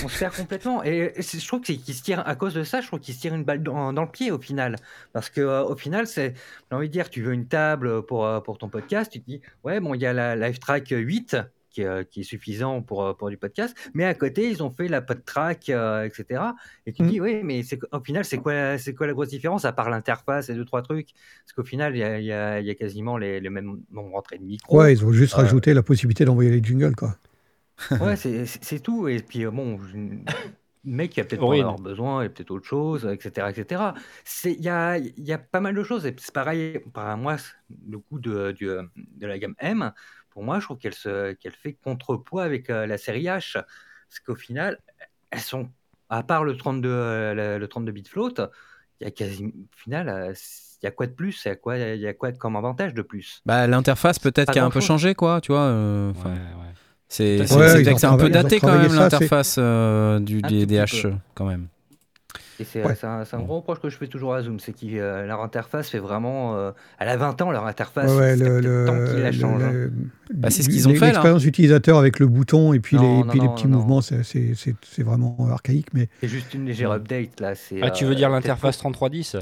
On se perd complètement. Et je trouve qu'ils se tirent, à cause de ça, je trouve qu'ils se tirent une balle dans, dans le pied au final. Parce que euh, au final, c'est, j'ai envie de dire, tu veux une table pour, euh, pour ton podcast, tu te dis, ouais, bon, il y a la Live Track 8 qui, est, euh, qui est suffisant pour, euh, pour du podcast, mais à côté, ils ont fait la PodTrack, euh, etc. Et tu te Mm. dis, oui, mais au final, c'est quoi, c'est quoi la grosse différence, à part l'interface et deux, trois trucs? Parce qu'au final, il y a, il y a- y a quasiment les, les mêmes nombres d'entrées de micro. Ouais, ils ont juste Euh, rajouté la possibilité d'envoyer les jingles, quoi. Ouais, c'est tout. Et puis, euh, bon, je- le mec, il a peut-être Horrible. avoir besoin, il y a peut-être autre chose, etc. etc. Il y a, il y a pas mal de choses. Et c'est pareil, par moi, le coup de, du, euh, de la gamme M, pour moi, je trouve qu'elle se- qu'elle fait contrepoids avec euh, la série H. Parce qu'au final, elles sont, à part le 32, euh, le, le 32 bit float, il y a quasi, au final, euh, il y a quoi de plus Il y a quoi, il y a quoi comme avantage de plus? Bah, l'interface peut-être qui a un peu changé, quoi, tu vois. euh, Ouais, enfin, ouais. C'est Ouais, un peu daté quand même ça, l'interface euh, du des DH peu. quand même. Et c'est Ouais. un, gros reproche que je fais toujours à Zoom, c'est que leur interface fait vraiment. euh, elle a 20 ans, leur interface. Ouais, le, temps qu'ils la changent. hein. Bah, c'est ce qu'ils ont fait. L'expérience utilisateur avec le bouton et puis Non, les, non, puis les non, petits non. mouvements, c'est- vraiment archaïque. Mais C'est juste une légère update là. Ah, tu euh, veux dire peut-être l'interface 3310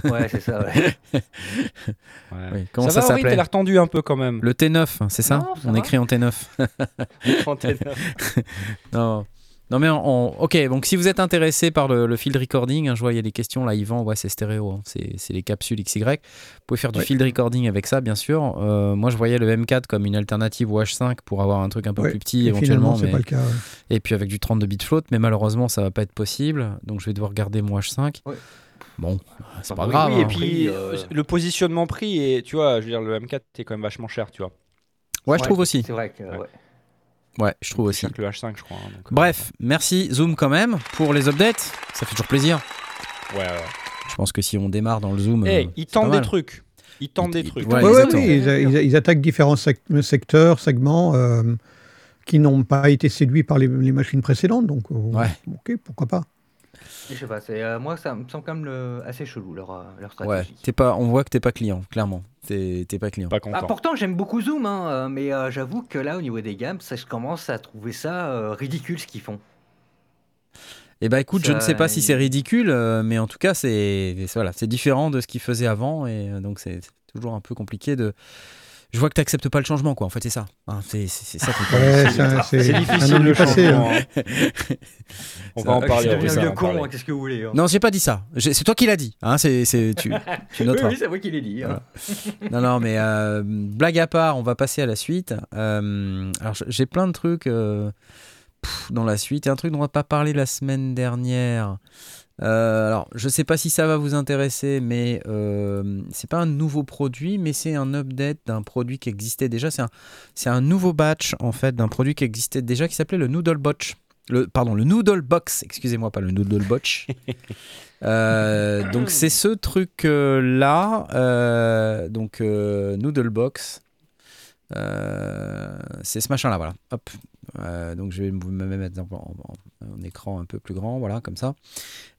pas- Ouais, c'est ça. Ouais. Ouais. Oui. Comment ça, ça, va, Henri, s'appelait t'as l'air tendu un peu quand même. Le T9, hein, c'est ça Non, ça On va. écrit en T9. non. Non mais on, on- ok donc si vous êtes intéressé par le, le field recording, hein, je vois il y a des questions là Yvan, ouais c'est stéréo, hein, c'est c'est les capsules XY. Vous pouvez faire du Ouais. field recording avec ça bien sûr. Euh, moi je voyais le M4 comme une alternative au H5 pour avoir un truc un peu Ouais. plus petit Et éventuellement. finalement, c'est mais- pas le cas. ouais. Et puis avec du 32 bits float, mais malheureusement ça va pas être possible, donc je vais devoir garder mon H5. Ouais. Bon, c'est pas Oui, grave. Oui, et hein. puis euh, le positionnement prix, et tu vois, je veux dire, le M4 est quand même vachement cher, tu vois. Ouais, je trouve aussi. C'est vrai que. Ouais. je trouve aussi. que le H5, je crois. hein, donc, euh, Bref, merci Zoom quand même pour les updates. Ça fait toujours plaisir. Ouais, ouais. Je pense que si on démarre dans le Zoom. Eh, euh, ils tentent des trucs. Ils tentent des trucs. Ouais, Ouais, oui, ils, ils- ils attaquent différents sec- secteurs, segments euh, qui n'ont pas été séduits par les, les machines précédentes. Donc, euh, Ouais. ok, pourquoi pas. Je sais pas, c'est, euh, moi ça me semble quand même le- assez chelou leur, euh, leur Ouais, stratégie. t'es pas, on voit que t'es pas client, clairement. T'es t'es pas client. Pas Ah, content. pourtant j'aime beaucoup Zoom, hein, euh, mais euh, j'avoue que là au niveau des gammes, ça, je commence à trouver ça euh, ridicule ce qu'ils font. Et bah écoute, je ne sais pas si c'est ridicule, euh, mais en tout cas, c'est voilà, c'est différent de ce qu'ils faisaient avant, et euh, donc c'est toujours un peu compliqué de. Je vois que t'acceptes pas le changement, quoi. En fait, c'est ça. Hein, c'est c'est- c'est ça. Ouais, c'est c'est C'est un difficile le passé. hein. changement. hein. On va en parler. je on deviens va un vieux con, hein, qu'est-ce que vous voulez hein. Non, j'ai pas dit ça. C'est toi qui l'as dit. Hein, c'est c'est- tu, tu Oui, noteras. oui, c'est moi qui l'ai dit. hein. Non, non, mais euh, blague à part, on va passer à la suite. Euh, alors, j'ai plein de trucs euh, pff, dans la suite. Il y a un truc dont on n'a pas parlé la semaine dernière. Euh, alors, je sais pas si ça va vous intéresser, mais euh, c'est pas un nouveau produit, mais c'est un update d'un produit qui existait déjà. C'est un, nouveau batch en fait d'un produit qui existait déjà qui s'appelait le Noodle Botch. Le, pardon, le Noodle Box, excusez-moi, pas le Noodle Botch. Euh, donc c'est ce truc euh, là, donc Noodle Box. Euh, c'est ce machin là, voilà. Hop. Euh, donc je vais me mettre en, écran un peu plus grand, voilà, comme ça.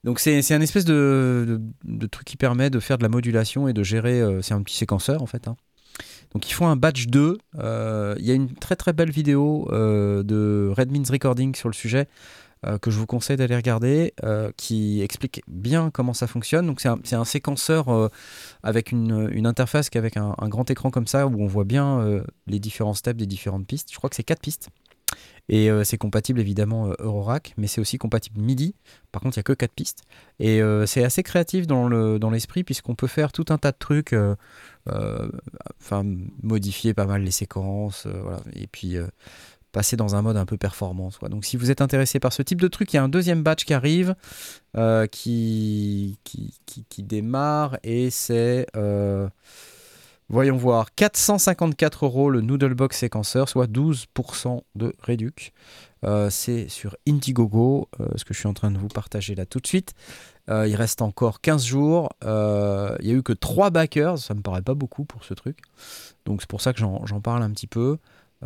Donc c'est un espèce de, de, truc qui permet de faire de la modulation et de gérer. euh, c'est un petit séquenceur en fait. hein. Donc ils font un batch 2. euh, Il y a une très très belle vidéo de Redmins Recording sur le sujet euh, que je vous conseille d'aller regarder, euh, qui explique bien comment ça fonctionne. Donc c'est un, séquenceur euh, avec une, une interface qui est avec un, un grand écran comme ça où on voit bien les différents steps des différentes pistes. Je crois que c'est quatre pistes. Et c'est compatible évidemment Eurorack, mais c'est aussi compatible MIDI. Par contre, il n'y a que quatre pistes. Et c'est assez créatif dans le dans l'esprit puisqu'on peut faire tout un tas de trucs, enfin modifier pas mal les séquences, et puis passer dans un mode un peu performance. quoi. Donc si vous êtes intéressé par ce type de truc, il y a un deuxième batch qui arrive, euh, qui, qui, qui, démarre, et c'est, euh, voyons voir, 454 euros le Noodlebox séquenceur, soit 12% de réduc. Euh, c'est sur Indiegogo, ce que je suis en train de vous partager là tout de suite. Il reste encore 15 jours. Il n'y a eu que 3 backers, ça me paraît pas beaucoup pour ce truc. Donc c'est pour ça que j'en parle un petit peu.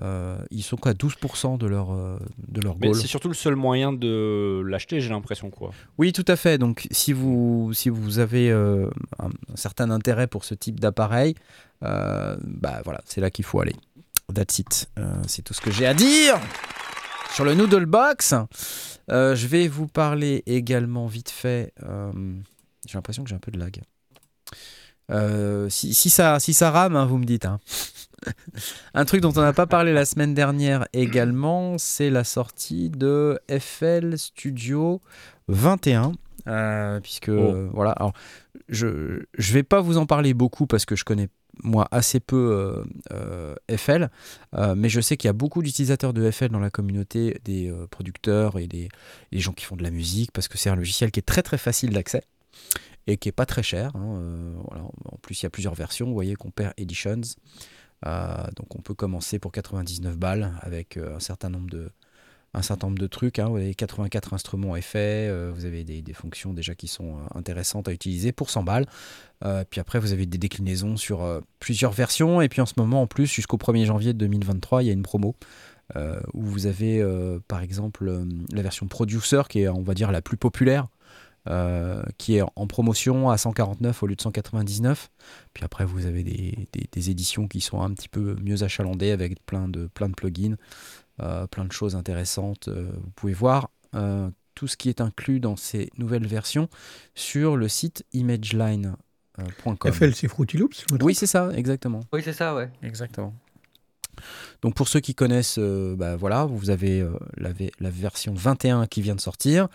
Euh, ils sont qu'à 12% de leur, euh, de leur goal. c'est surtout le seul moyen de l'acheter, j'ai l'impression, quoi. Oui, tout à fait. Donc, si vous, si vous avez euh, un, un certain intérêt pour ce type d'appareil, euh, bah voilà, c'est là qu'il faut aller. That's it. C'est tout ce que j'ai à dire sur le Noodle Box. Euh, je vais vous parler également vite fait. j'ai l'impression que j'ai un peu de lag. Euh, si, si ça, si ça rame, hein, vous me dites. hein. Un truc dont on n'a pas parlé la semaine dernière également, c'est la sortie de FL Studio 21. euh, puisque euh, voilà, alors je je vais pas vous en parler beaucoup parce que je connais moi assez peu euh, euh, FL, euh, mais je sais qu'il y a beaucoup d'utilisateurs de FL dans la communauté, des producteurs et des, et des gens qui font de la musique parce que c'est un logiciel qui est très très facile d'accès et qui est pas très cher. hein, euh. En plus, il y a plusieurs versions. Vous voyez, Compare Editions. Euh, donc, on peut commencer pour 99 balles avec euh, un certain nombre de trucs. hein. Vous avez 84 instruments effets. euh, vous avez des, fonctions déjà qui sont intéressantes à utiliser pour 100 balles. Puis après, vous avez des déclinaisons sur plusieurs versions. Et puis en ce moment, en plus, jusqu'au 1er janvier 2023, il y a une promo où vous avez par exemple la version producer qui est on va dire la plus populaire, euh, qui est en promotion à 149 au lieu de 199. Puis après vous avez des, des- des éditions qui sont un petit peu mieux achalandées avec plein de, plein de plugins, euh, plein de choses intéressantes. Euh, vous pouvez voir euh, tout ce qui est inclus dans ces nouvelles versions sur le site imageline.com. FL, c'est Fruity Loops Oui, c'est ça, exactement. Oui, c'est ça, ouais. Exactement. Donc pour ceux qui connaissent, euh, bah, voilà, vous avez euh, la, version 21 qui vient de sortir.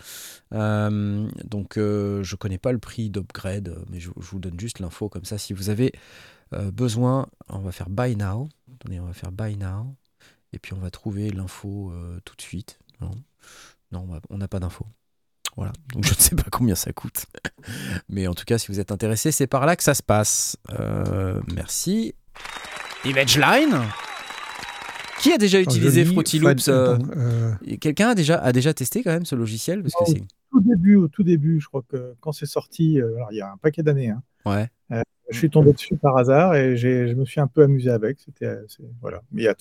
Euh, donc je connais pas le prix d'upgrade, mais je, vous donne juste l'info comme ça. Si vous avez besoin, on va faire buy now. Attendez, on va faire buy now. Et puis on va trouver l'info tout de suite. Non, non on n'a pas d'info. Voilà, donc je ne sais pas combien ça coûte. Mais en tout cas, si vous êtes intéressé, c'est par là que ça se passe. Merci. ImageLine Qui a déjà utilisé lis Fruity Loops euh, euh, Quelqu'un a déjà, a déjà testé quand même ce logiciel parce que Non. c'est Tout début, au tout début, je crois que quand c'est sorti, euh, alors il y a un paquet d'années, hein, ouais. je suis tombé dessus par hasard et je me suis un peu amusé avec. C'était c'est- voilà, mais il y a-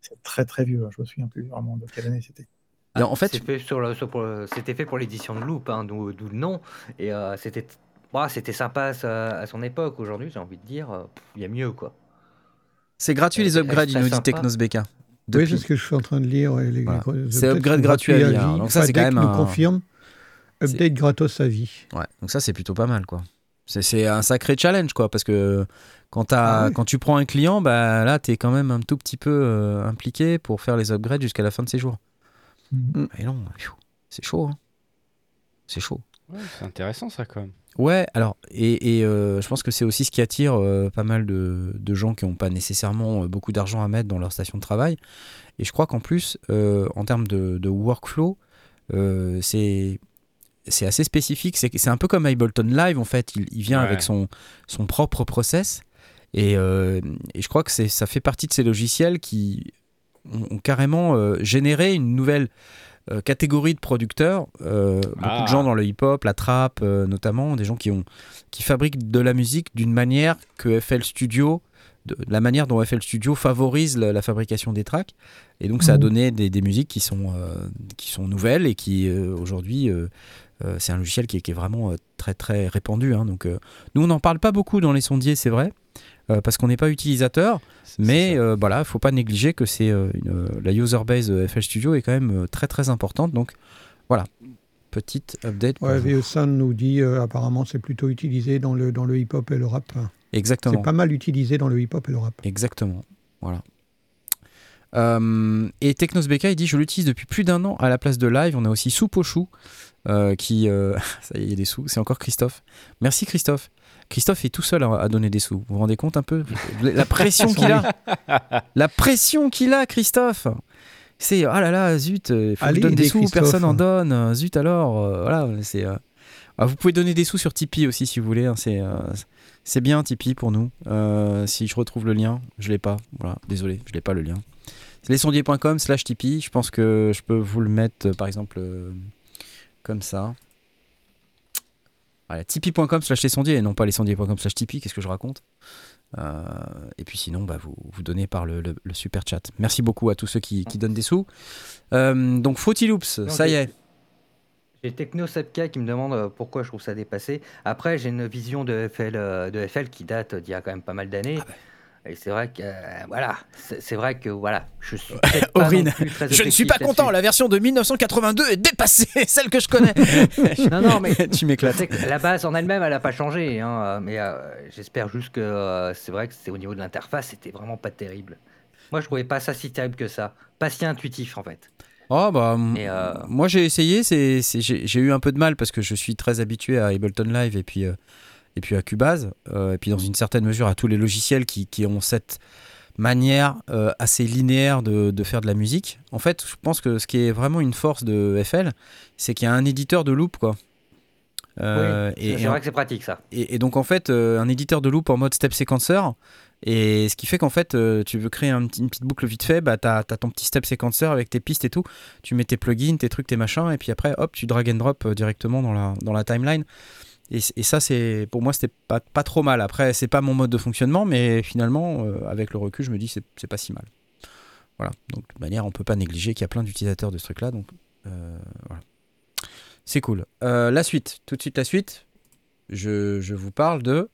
c'est très très vieux. hein, je me souviens plus vraiment de quelle année c'était. En fait, C'est fait sur le- sur- pour le- c'était fait pour l'édition de Loop, hein, d'où d'où le nom. Et euh, c'était bah, c'était sympa à, son époque. Aujourd'hui, j'ai envie de dire, il y a mieux, quoi. C'est gratuit les upgrades, il nous dit sympa. Technosbeka. Oui, c'est ce que je suis en train de lire. ouais, les- Voilà. C'est upgrade gratuit à gratuits vie, hein. Donc ça, c'est quand même nous un- confirme. Update gratos à vie. Ouais, donc ça c'est plutôt pas mal quoi. C'est- C'est un sacré challenge quoi, parce que quand, Ah quand tu prends un client, bah là t'es quand même un tout petit peu euh, impliqué pour faire les upgrades jusqu'à la fin de ses jours. Mm. Et non, c'est chaud. hein. C'est chaud. Ouais, c'est intéressant ça quand même. Ouais, alors, et, et, euh, je pense que c'est aussi ce qui attire euh, pas mal de, de gens qui n'ont pas nécessairement euh, beaucoup d'argent à mettre dans leur station de travail. Et je crois qu'en plus, en termes de, de workflow, c'est c'est assez spécifique. C'est c'est un peu comme Ableton Live, en fait. Il, il vient Ouais. avec son, son propre process. Et, euh, et je crois que c'est- ça fait partie de ces logiciels qui ont, ont carrément euh, généré une nouvelle euh, catégorie de producteurs. Euh, Beaucoup Ah. de gens dans le hip-hop, la trap euh, notamment, des gens qui, ont, qui fabriquent de la musique d'une manière que FL Studio, de, de la manière dont FL Studio favorise la, la fabrication des tracks. Et donc ça a Mhm. donné des, des musiques qui sont, euh, qui sont nouvelles et qui euh, aujourd'hui... euh, euh, c'est un logiciel qui est, qui est vraiment euh, très très répandu. hein. donc, euh, nous, on n'en parle pas beaucoup dans les sondiers, c'est vrai, euh, parce qu'on n'est pas utilisateur. Mais euh, voilà, faut pas négliger que c'est euh, euh, la user base de FL Studio est quand même euh, très très importante. Donc voilà, petite update. Ouais, nous dit euh, apparemment c'est plutôt utilisé dans le, dans le hip-hop et le rap. Exactement. C'est pas mal utilisé dans le hip-hop et le rap. Exactement. Voilà. Euh, et Technosbeka, il dit Je l'utilise depuis plus d'un an à la place de live. On a aussi Soupe au chou euh, qui. euh, ça y est, il y a des sous. C'est encore Christophe. Merci Christophe. Christophe est tout seul à, à donner des sous. Vous vous rendez compte un peu La pression qu'il a La pression qu'il a, Christophe C'est ah là là, zut, il faut que je Allez, donne des sous, Christophe. personne en donne. euh, Zut alors, euh, voilà, c'est. euh, ah, vous pouvez donner des sous sur Tipeee aussi si vous voulez. hein, c'est euh, c'est bien Tipeee pour nous. Euh, si je retrouve le lien, je l'ai pas. Voilà, désolé, je l'ai pas le lien. C'est lesondiers.com slash Tipeee. Je pense que je peux vous le mettre euh, par exemple euh, comme ça. Voilà, tipeee.com slash lesondiers et non pas lesondiers.com slash Tipeee. Qu'est-ce que je raconte? Euh, Et puis sinon, bah, vous, vous donnez par le, le- le super chat. Merci beaucoup à tous ceux qui, qui donnent des sous. Euh, donc Fruity Loops, Non, ça y est. J'ai Techno 7K qui me demande euh, pourquoi je trouve ça dépassé. Après, j'ai une vision de FL, de FL qui date d'il y a quand même pas mal d'années. Et c'est vrai que, euh, voilà, c'est vrai que, voilà, je suis Aurine, Je ne suis pas content, la version de 1982 est dépassée, celle que je connais. Non, non, mais tu m'éclates. La base en elle-même, elle n'a pas changé. hein, euh, mais euh, j'espère juste que euh, c'est vrai que c'est au niveau de l'interface, c'était vraiment pas terrible. Moi, je trouvais pas ça si terrible que ça. Pas si intuitif, en fait. Oh bah, moi j'ai essayé, j'ai, eu un peu de mal parce que je suis très habitué à Ableton Live et puis, et puis à Cubase, euh, et puis dans une certaine mesure à tous les logiciels qui, qui ont cette manière euh, assez linéaire de, de faire de la musique. En fait, je pense que ce qui est vraiment une force de FL, c'est qu'il y a un éditeur de loop quoi. Euh, oui, c'est vrai que c'est pratique, ça. et, et donc en fait, euh, un éditeur de loop en mode step sequencer. Et ce qui fait qu'en fait, tu veux créer un une petite boucle vite fait, bah t'as as ton petit step sequencer avec tes pistes et tout. Tu mets tes plugins, tes trucs, tes machins, et puis après, hop, tu drag and drop directement dans la, dans la timeline. Et, ça, c'est pour moi, c'était pas, pas trop mal. Après, c'est pas mon mode de fonctionnement, mais finalement, euh, avec le recul, je me dis c'est c'est pas si mal. Voilà, donc de toute manière, on peut pas négliger qu'il y a plein d'utilisateurs de ce truc-là, donc euh, voilà. C'est cool. Euh, la suite, tout de suite la suite, je, je vous parle de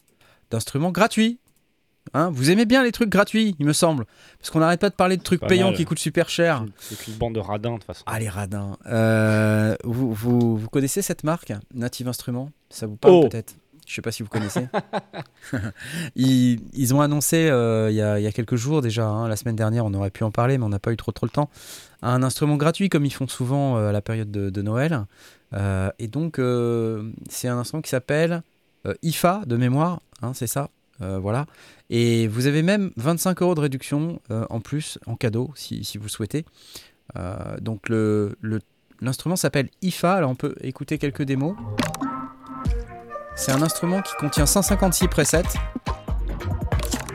d'instruments gratuits. Hein, vous aimez bien les trucs gratuits, il me semble, parce qu'on n'arrête pas de parler de trucs payants mal. qui coûtent super cher. C'est une bande de radins de toute façon. Ah les radins. Euh, vous, vous, vous connaissez cette marque, Native Instruments? Ça vous parle Oh. peut-être? Je sais pas si vous connaissez. ils, ils ont annoncé euh, il y, a, il y a quelques jours déjà, hein, la semaine dernière, on aurait pu en parler, mais on n'a pas eu trop trop le temps. Un instrument gratuit comme ils font souvent euh, à la période de, de Noël. Et donc c'est un instrument qui s'appelle IFA de mémoire, hein, c'est ça? Euh, voilà. Et vous avez même 25 euros de réduction euh, en plus, en cadeau, si, si vous le souhaitez. Euh, donc le, le- l'instrument s'appelle IFA, alors on peut écouter quelques démos. C'est un instrument qui contient 156 presets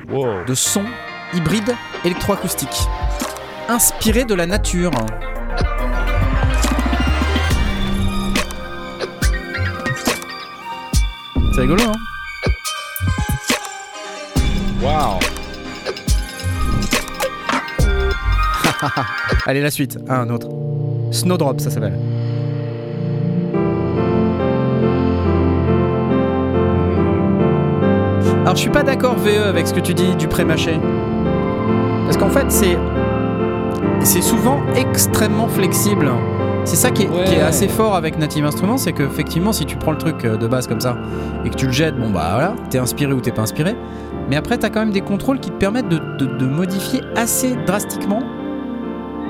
Wow. de son hybride électroacoustique, inspiré de la nature. C'est rigolo, hein? Waouh. Allez, la suite. Un autre. Snowdrop, ça s'appelle. Alors, je suis pas d'accord, VE, avec ce que tu dis du pré-mâché. Parce qu'en fait, c'est. C'est souvent extrêmement flexible. C'est ça qui est, Ouais. qui est assez fort avec Native Instruments, c'est que effectivement, si tu prends le truc euh, de base comme ça et que tu le jettes, bon bah voilà, t'es inspiré ou t'es pas inspiré. Mais après, t'as quand même des contrôles qui te permettent de, de- de modifier assez drastiquement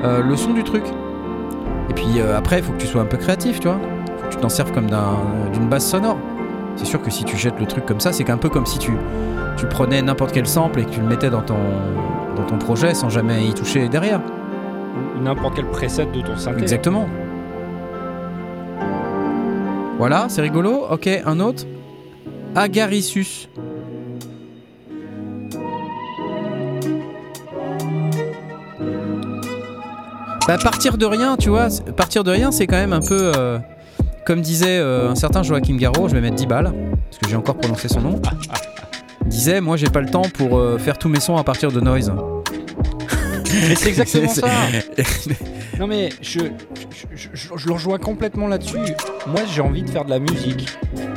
euh, le son du truc. Et puis euh, après, il faut que tu sois un peu créatif, tu vois. Faut que tu t'en serves comme d'un- d'une base sonore. C'est sûr que si tu jettes le truc comme ça, c'est un peu comme si tu, tu prenais n'importe quel sample et que tu le mettais dans ton, dans ton projet sans jamais y toucher derrière. Ou N'importe quel preset de ton synthé. Exactement. Voilà, c'est rigolo. Ok, un autre. Agaricus. Bah, partir de rien, tu vois, partir de rien, c'est quand même un peu. euh, comme disait euh, un certain Joachim Garraud, je vais mettre 10 balles, parce que j'ai encore prononcé son nom. Disait Moi, j'ai pas le temps pour euh, faire tous mes sons à partir de noise. Mais c'est exactement ça. Non mais je, je, je- je le rejoins complètement là-dessus. Moi j'ai envie de faire de la musique.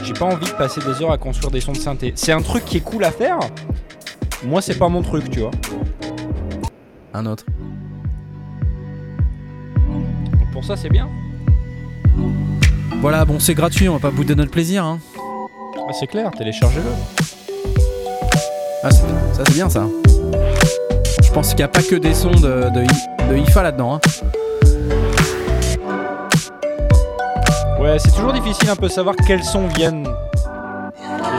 J'ai pas envie de passer des heures à construire des sons de synthé. C'est un truc qui est cool à faire. Moi c'est pas mon truc, tu vois. Un autre. Donc pour ça c'est bien. Voilà, bon, c'est gratuit, on va pas bouder notre plaisir. Hein. Ah, c'est clair, téléchargez-le. Ah, ça c'est bien ça. Je pense qu'il n'y a pas que des sons de, de IFA là-dedans. hein. Ouais, c'est toujours difficile un peu savoir quels sons viennent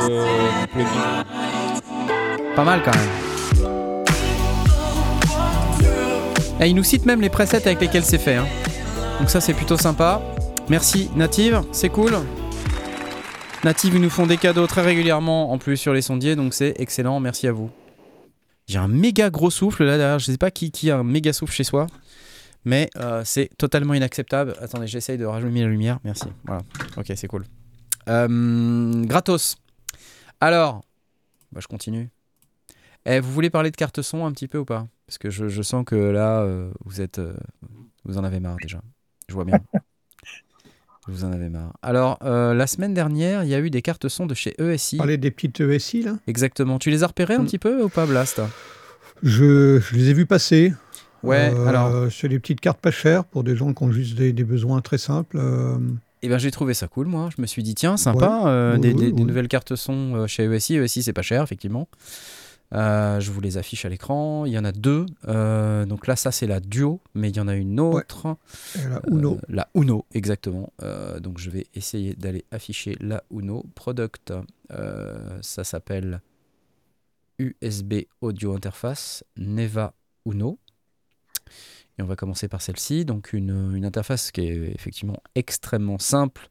euh. Pas mal quand même. Et il nous cite même les presets avec lesquels c'est fait. hein. Donc ça c'est plutôt sympa. Merci Native, c'est cool. Native, ils nous font des cadeaux très régulièrement en plus sur les sondiers, donc c'est excellent, merci à vous. J'ai un méga gros souffle là derrière, je sais pas qui, qui a un méga souffle chez soi, mais euh, c'est totalement inacceptable. Attendez, j'essaye de rallumer la lumière, merci. Voilà, ok, c'est cool. Euh, gratos. Alors, bah, je continue. Eh, vous voulez parler de carte son un petit peu ou pas? Parce que je, je sens que là, euh, vous êtes, vous en avez marre déjà. Je vois bien. vous en avez marre. Alors, euh, la semaine dernière, il y a eu des cartes son de chez ESI. Parler des petites ESI, là? Exactement. Tu les as repérées un Mm. petit peu ou pas, Blast? Je, je les ai vus passer. Ouais, Euh, alors, C'est des petites cartes pas chères pour des gens qui ont juste des, des besoins très simples. euh, eh ben, j'ai trouvé ça cool, moi. Je me suis dit, tiens, sympa, euh, Oui, des, oui, nouvelles cartes son chez ESI. ESI, c'est pas cher, effectivement. Je vous les affiche à l'écran. Il y en a deux. Donc là, ça, c'est la Duo, mais il y en a une autre. la Uno. la Uno, exactement. Donc je vais essayer d'aller afficher la Uno. Product, ça s'appelle USB Audio Interface Neva Uno. Et on va commencer par celle-ci. Donc une, une interface qui est effectivement extrêmement simple.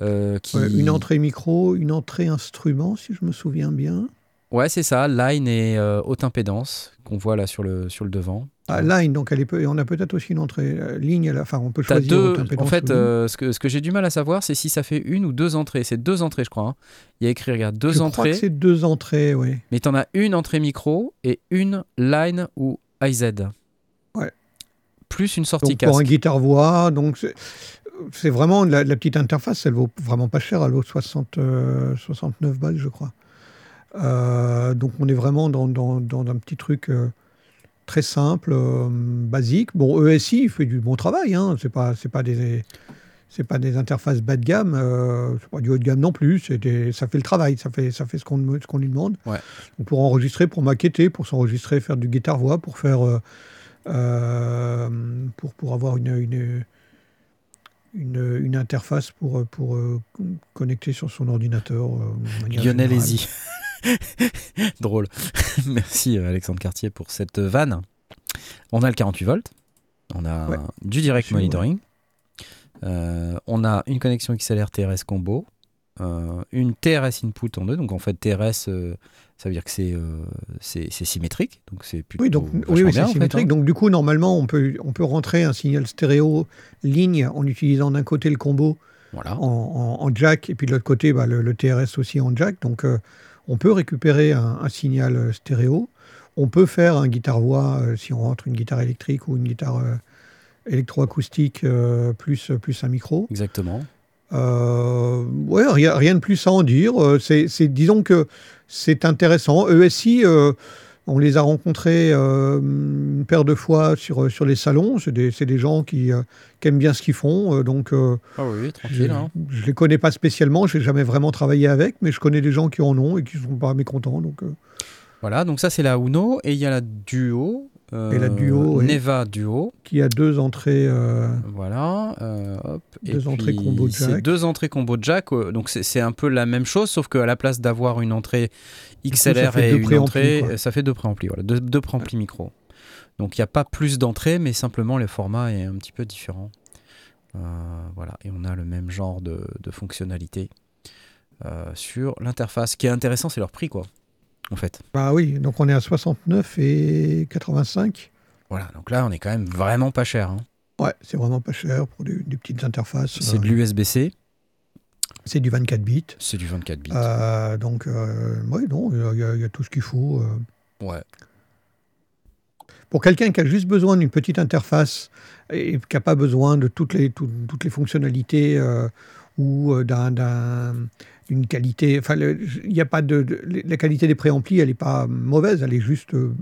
euh, qui... Ouais, une entrée micro, une entrée instrument, si je me souviens bien. Ouais, c'est ça. Line et euh, haute impédance qu'on voit là sur le, sur le devant. Ah, line, donc elle est peu- on a peut-être aussi une entrée euh, ligne. à la- Enfin, on peut choisir. deux. haute impédance En fait, euh, ce que, ce que j'ai du mal à savoir, c'est si ça fait une ou deux entrées. C'est deux entrées, je crois. hein. Il y a écrit, regarde, deux je crois entrées. que c'est deux entrées, oui. Mais t'en as une entrée micro et une line ou IZ. Plus une sortie Donc pour un casque. guitare-voix, donc c'est- vraiment la, la petite interface, elle vaut vraiment pas cher, elle vaut 60, euh, 69 balles, je crois. Euh, donc on est vraiment dans, dans- dans un petit truc euh, très simple, euh, basique. Bon, ESI fait du bon travail, hein, c'est pas c'est pas des c'est pas des interfaces bas de gamme, euh, c'est pas du haut de gamme non plus. c'est des- ça fait le travail, ça fait ça fait ce qu'on qu'on lui demande. Ouais. Donc pour enregistrer, pour maqueter, pour s'enregistrer, faire du guitare-voix, pour faire euh, pour, pour avoir une, une, une, une interface pour, pour euh, connecter sur son ordinateur. euh, Lionel. Easy. Drôle. Merci Alexandre Cartier pour cette vanne. On a le 48 volts. On a Ouais. du direct monitoring. Euh, on a une connexion XLR TRS combo. euh, une TRS input en deux. Donc en fait TRS, euh, ça veut dire que c'est euh, c'est symétrique. Donc c'est plutôt Oui, donc, oui, oui, c'est fait, symétrique. hein. Donc, du coup, normalement, on peut, on peut rentrer un signal stéréo ligne en utilisant d'un côté le combo Voilà. en, en- en jack et puis de l'autre côté bah, le, le TRS aussi en jack. Donc, euh, on peut récupérer un, un signal euh, stéréo. On peut faire un guitare-voix euh, si on rentre une guitare électrique ou une guitare électroacoustique plus, plus un micro. Exactement. Euh, ouais, rien, rien de plus à en dire. Euh, C'est, disons que c'est intéressant. ESI, euh, on les a rencontrés euh, une paire de fois sur, sur les salons. C'est des, c'est des gens qui, qui aiment bien ce qu'ils font. donc, Ah oui, je, tranquille. hein. je les connais pas spécialement. Je n'ai jamais vraiment travaillé avec, mais je connais des gens qui en ont et qui sont pas mécontents. Donc, Voilà, donc ça c'est la Uno et il y a la Duo. Euh, Et la Duo, oui. Neva Duo. qui a deux entrées. euh, Voilà. euh, hop. Et Deux entrées puis, combo c'est jack. deux entrées combo jack. euh, donc c'est un peu la même chose, sauf qu'à la place d'avoir une entrée XLR et deux une entrée, quoi. euh, ça fait deux préamplis. Voilà, deux, deux préamplis micro. Donc il n'y a pas plus d'entrées, mais simplement le format est un petit peu différent. Euh, voilà, et on a le même genre de, de fonctionnalité euh, sur l'interface. Ce qui est intéressant, c'est leur prix, quoi. En fait. bah oui, donc on est à 69 et 85. Voilà, donc là, on est quand même vraiment pas cher. hein. Ouais, c'est vraiment pas cher pour des, des petites interfaces. C'est de Euh, l'USB-C, c'est du 24 bits. c'est du 24 bits. Euh, donc, euh, ouais, non, il y a- y, tout ce qu'il faut. Ouais. Pour quelqu'un qui a juste besoin d'une petite interface et qui n'a pas besoin de toutes les, tout- toutes les fonctionnalités ou d'un- d'une qualité. Enfin, il n'y a pas de, de- La qualité des préamplis, elle n'est pas mauvaise, elle est juste euh,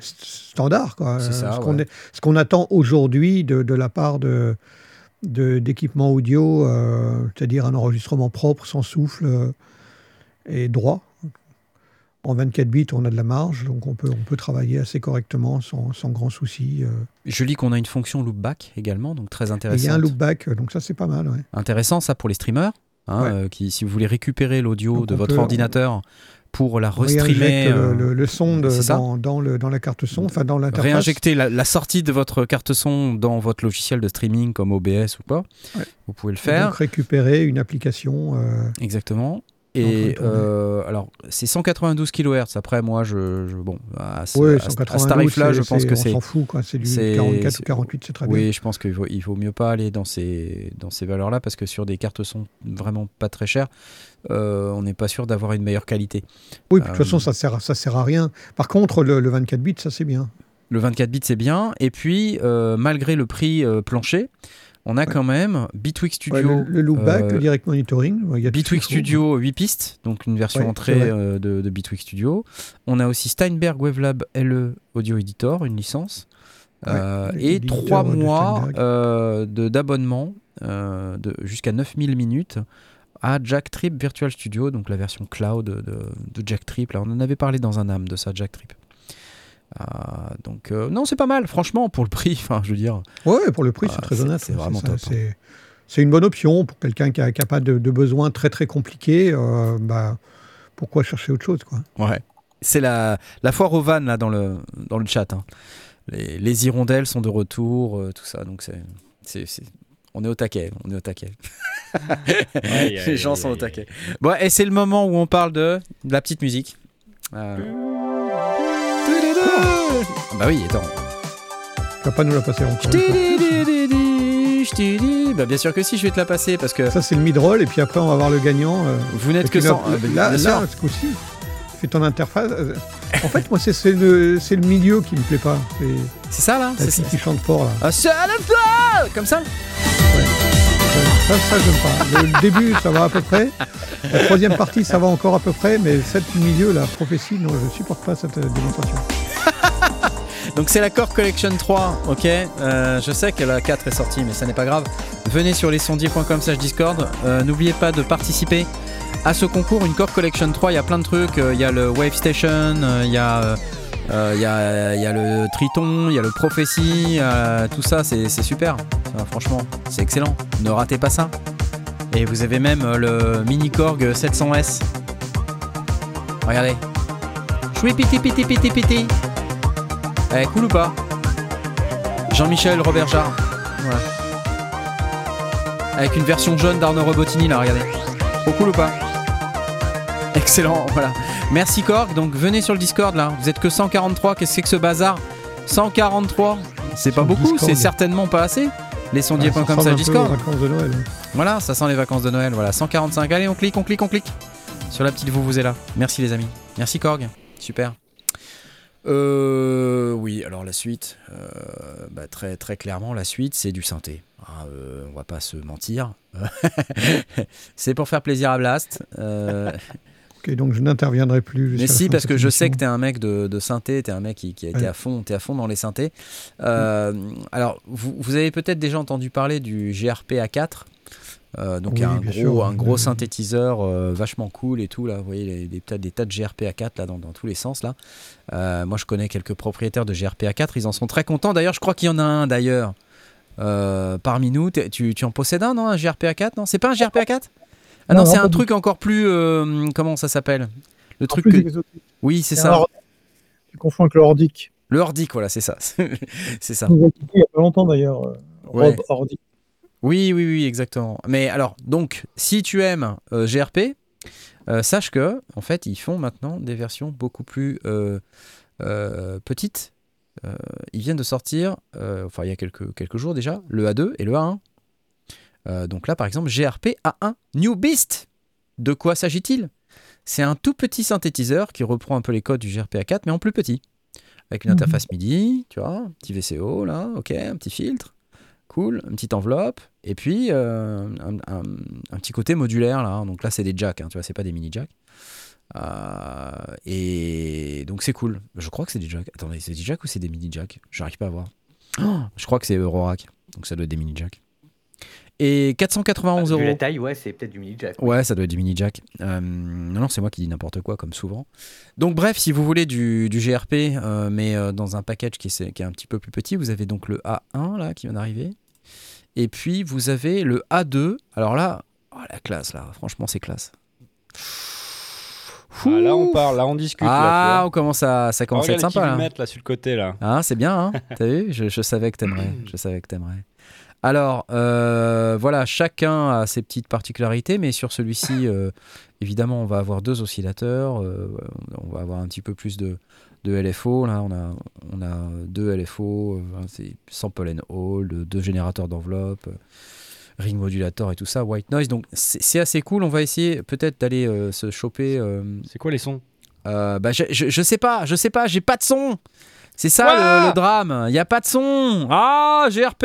st- standard. quoi. C'est ça, ce qu'on ouais. est- ce qu'on attend aujourd'hui de, de la part de de- d'équipements audio, euh, c'est-à-dire un enregistrement propre, sans souffle euh, et droit. En 24 bits, on a de la marge, donc on peut, on peut travailler assez correctement sans, sans grand souci. euh. Je lis qu'on a une fonction loopback également, donc très Et Il y intéressante. a un loopback, donc ça c'est pas mal. ouais. Intéressant ça pour les streamers, hein, Ouais. euh, qui, si vous voulez récupérer l'audio de votre peut- ordinateur pour la restreamer, euh, le, le- le son de- dans, dans le, dans la carte son, enfin dans l'interface. réinjecter la, la sortie de votre carte son dans votre logiciel de streaming comme OBS ou pas, Ouais. vous pouvez le Et faire. Donc récupérer une application. euh, Exactement. Et euh, alors, c'est 192 kHz. Après, moi, je, je- bon, à ce, ouais, à ce- à ce 192, tarif-là, je pense que on c'est. s'en fout, quoi. C'est du c'est- 44 c'est- ou 48, c'est très bien. Oui, je pense qu'il vaut, il vaut mieux pas aller dans ces, dans ces valeurs-là parce que sur des cartes son vraiment pas très chères, euh, on n'est pas sûr d'avoir une meilleure qualité. Oui, puis de toute Euh, façon, ça sert, à- ça sert à rien. Par contre, le, le 24 bits, ça c'est bien. Le 24 bits, c'est bien. Et puis, malgré le prix plancher, on a Ouais. quand même Bitwig Ouais, Studio. le, le loopback, euh, le direct monitoring. ouais, Bitwig. Studio 8 pistes, donc une version Ouais, entrée euh, de, de Bitwig Studio. On a aussi Steinberg Wavelab LE Audio Editor, une licence. Ouais, Euh, et l'éditeur 3 de mois euh, d'abonnement euh, de, jusqu'à 9000 minutes à Jack Trip Virtual Studio, donc la version cloud de, de Jack Trip. Là, on en avait parlé dans un âme de ça, Jack Trip. Euh, donc, euh, non, c'est pas mal, franchement, pour le prix. Enfin, je veux dire, Ouais, pour le prix, Ah, c'est très honnête. c'est ouais, vraiment ça, top, hein. C'est une bonne option pour quelqu'un qui n'a pas de, de besoin très très compliqué. euh, bah, pourquoi chercher autre chose quoi Ouais. C'est la, la foire aux vannes là dans le, dans le chat. hein. Les, les hirondelles sont de retour, euh, tout ça. Donc c'est, on est au taquet. On est au taquet. Les gens sont au taquet. Bon, et c'est le moment où on parle de, de la petite musique. Euh. Bah oui, attends. Tu vas pas nous la passer encore. Bah bien sûr que si, je vais te la passer parce que Ça c'est le mid-roll et puis après on va voir le gagnant. euh, vous n'êtes et que puis 100. là, euh, là, bien sûr. là, ce coup-ci, fais ton interface. euh, En fait, moi, c'est c'est le, c'est le milieu qui me plaît pas. C'est C'est ça là la C'est fille ça. qui chante fort là. Ah, Comme ça Ça, ça j'aime pas. Le début, ça va à peu près. La troisième partie, ça va encore à peu près, mais cette milieu, la prophétie, non, je supporte pas cette euh, démonstration. Donc c'est la Core Collection 3, ok? Euh, Je sais que la 4 est sortie, mais ça n'est pas grave. Venez sur lesondiers.com slash Discord. Euh, N'oubliez pas de participer à ce concours, une Core Collection 3. Il y a plein de trucs. Euh, Il y a le Wave Station, il y a... y, a, y a le Triton, il y a le Prophecy, euh, tout ça c'est super, franchement c'est excellent, ne ratez pas ça. Et vous avez même le Mini Korg 700S. Regardez. Choui piti piti piti piti. Eh, cool ou pas Jean-Michel Robert Jarre. Voilà. Avec une version jaune d'Arnaud Robotini là, regardez. Trop cool ou pas Excellent, voilà. Merci Korg, donc venez sur le Discord là. Vous êtes que 143, qu'est-ce que c'est que ce bazar 143 C'est pas beaucoup, c'est certainement pas assez. Les Ça sondiers.com ressemble ça peu Discord. vacances de Noël. Voilà, ça sent les vacances de Noël. Voilà, 145. Allez, on clique, on clique, on clique. Sur la petite vous vous êtes là. Merci les amis. Merci Korg. Super. Euh, oui, alors la suite, euh, bah, très très clairement la suite, c'est du synthé. Ah, euh, on va pas se mentir. c'est pour faire plaisir à Blast. Ok, donc je n'interviendrai plus. mais si, parce que je sais que t'es un mec de, de synthé, t'es un mec qui, qui a été Ouais. à fond, t'es à fond dans les synthés. Alors, vous, vous avez peut-être déjà entendu parler du GRP A4. Euh, donc Oui, un bien gros, sûr. un gros synthétiseur euh, vachement cool et tout là. Vous voyez les- peut-être des tas de GRP A4 là dans, dans tous les sens là. Euh, moi je connais quelques propriétaires de GRP A4, ils en sont très contents. D'ailleurs je crois qu'il y en a un d'ailleurs parmi nous. Tu, tu en possèdes un non? Un GRP A4 non? C'est pas un GRP A4 Ah non, Non, non, c'est un truc encore plus comment ça s'appelle? Le En truc plus que- oui c'est ça. un Ordic. Tu confonds avec le Ordic. Le Hordic, voilà, c'est ça. c'est ça. A il y a pas longtemps d'ailleurs. Ouais. Oui, oui, oui, exactement. Mais alors, donc, si tu aimes euh, GRP, euh, sache que, en fait, ils font maintenant des versions beaucoup plus euh, petites. Ils viennent de sortir, enfin, il y a quelques, quelques jours déjà, le A2 et le A1. Euh, donc là, par exemple, GRP A1 New Beast. De quoi s'agit-il? C'est un tout petit synthétiseur qui reprend un peu les codes du GRP A4, mais en plus petit. Avec une Mhm. interface MIDI, tu vois, un petit VCO là, ok, un petit filtre, cool, une petite enveloppe, et puis euh, un, un- un petit côté modulaire là. Donc là, c'est des jacks, hein, tu vois, c'est pas des mini jacks. Euh, et donc c'est cool. Je crois que c'est des jacks. Attendez, c'est des jacks ou c'est des mini jacks? J'arrive pas à voir. Oh, je crois que c'est Eurorack, donc ça doit être des mini jacks. Et 491 Vu euros. la taille, ouais, c'est peut-être du mini jack. Ouais, ça doit être du mini jack. Euh, non, non, c'est moi qui dis n'importe quoi, comme souvent. Donc, bref, si vous voulez du, du GRP, euh, mais euh, dans un package qui est, qui est un petit peu plus petit, vous avez donc le A1 là qui vient d'arriver. Et puis, vous avez le A2. Alors là, oh, la classe là, franchement, c'est classe. Ah, là, on parle, là, on discute. Ah, là, on commence à, ça commence à être sympa là. kilomètres, là sur le côté là. Ah, c'est bien, hein T'as vu? Je, je savais que t'aimerais. Je savais que t'aimerais. Alors, euh, voilà, chacun a ses petites particularités, mais sur celui-ci, euh, évidemment, on va avoir deux oscillateurs. euh, on va avoir un petit peu plus de, de LFO. Là, on a, on a deux LFO, c'est sample and hold, deux générateurs d'enveloppe, ring modulator et tout ça, white noise. Donc, c'est assez cool. On va essayer peut-être d'aller se choper. C'est quoi les sons? bah, je, je, je sais pas, je sais pas, j'ai pas de son. C'est ça le, le drame. Il y a pas de son. Ah, GRP,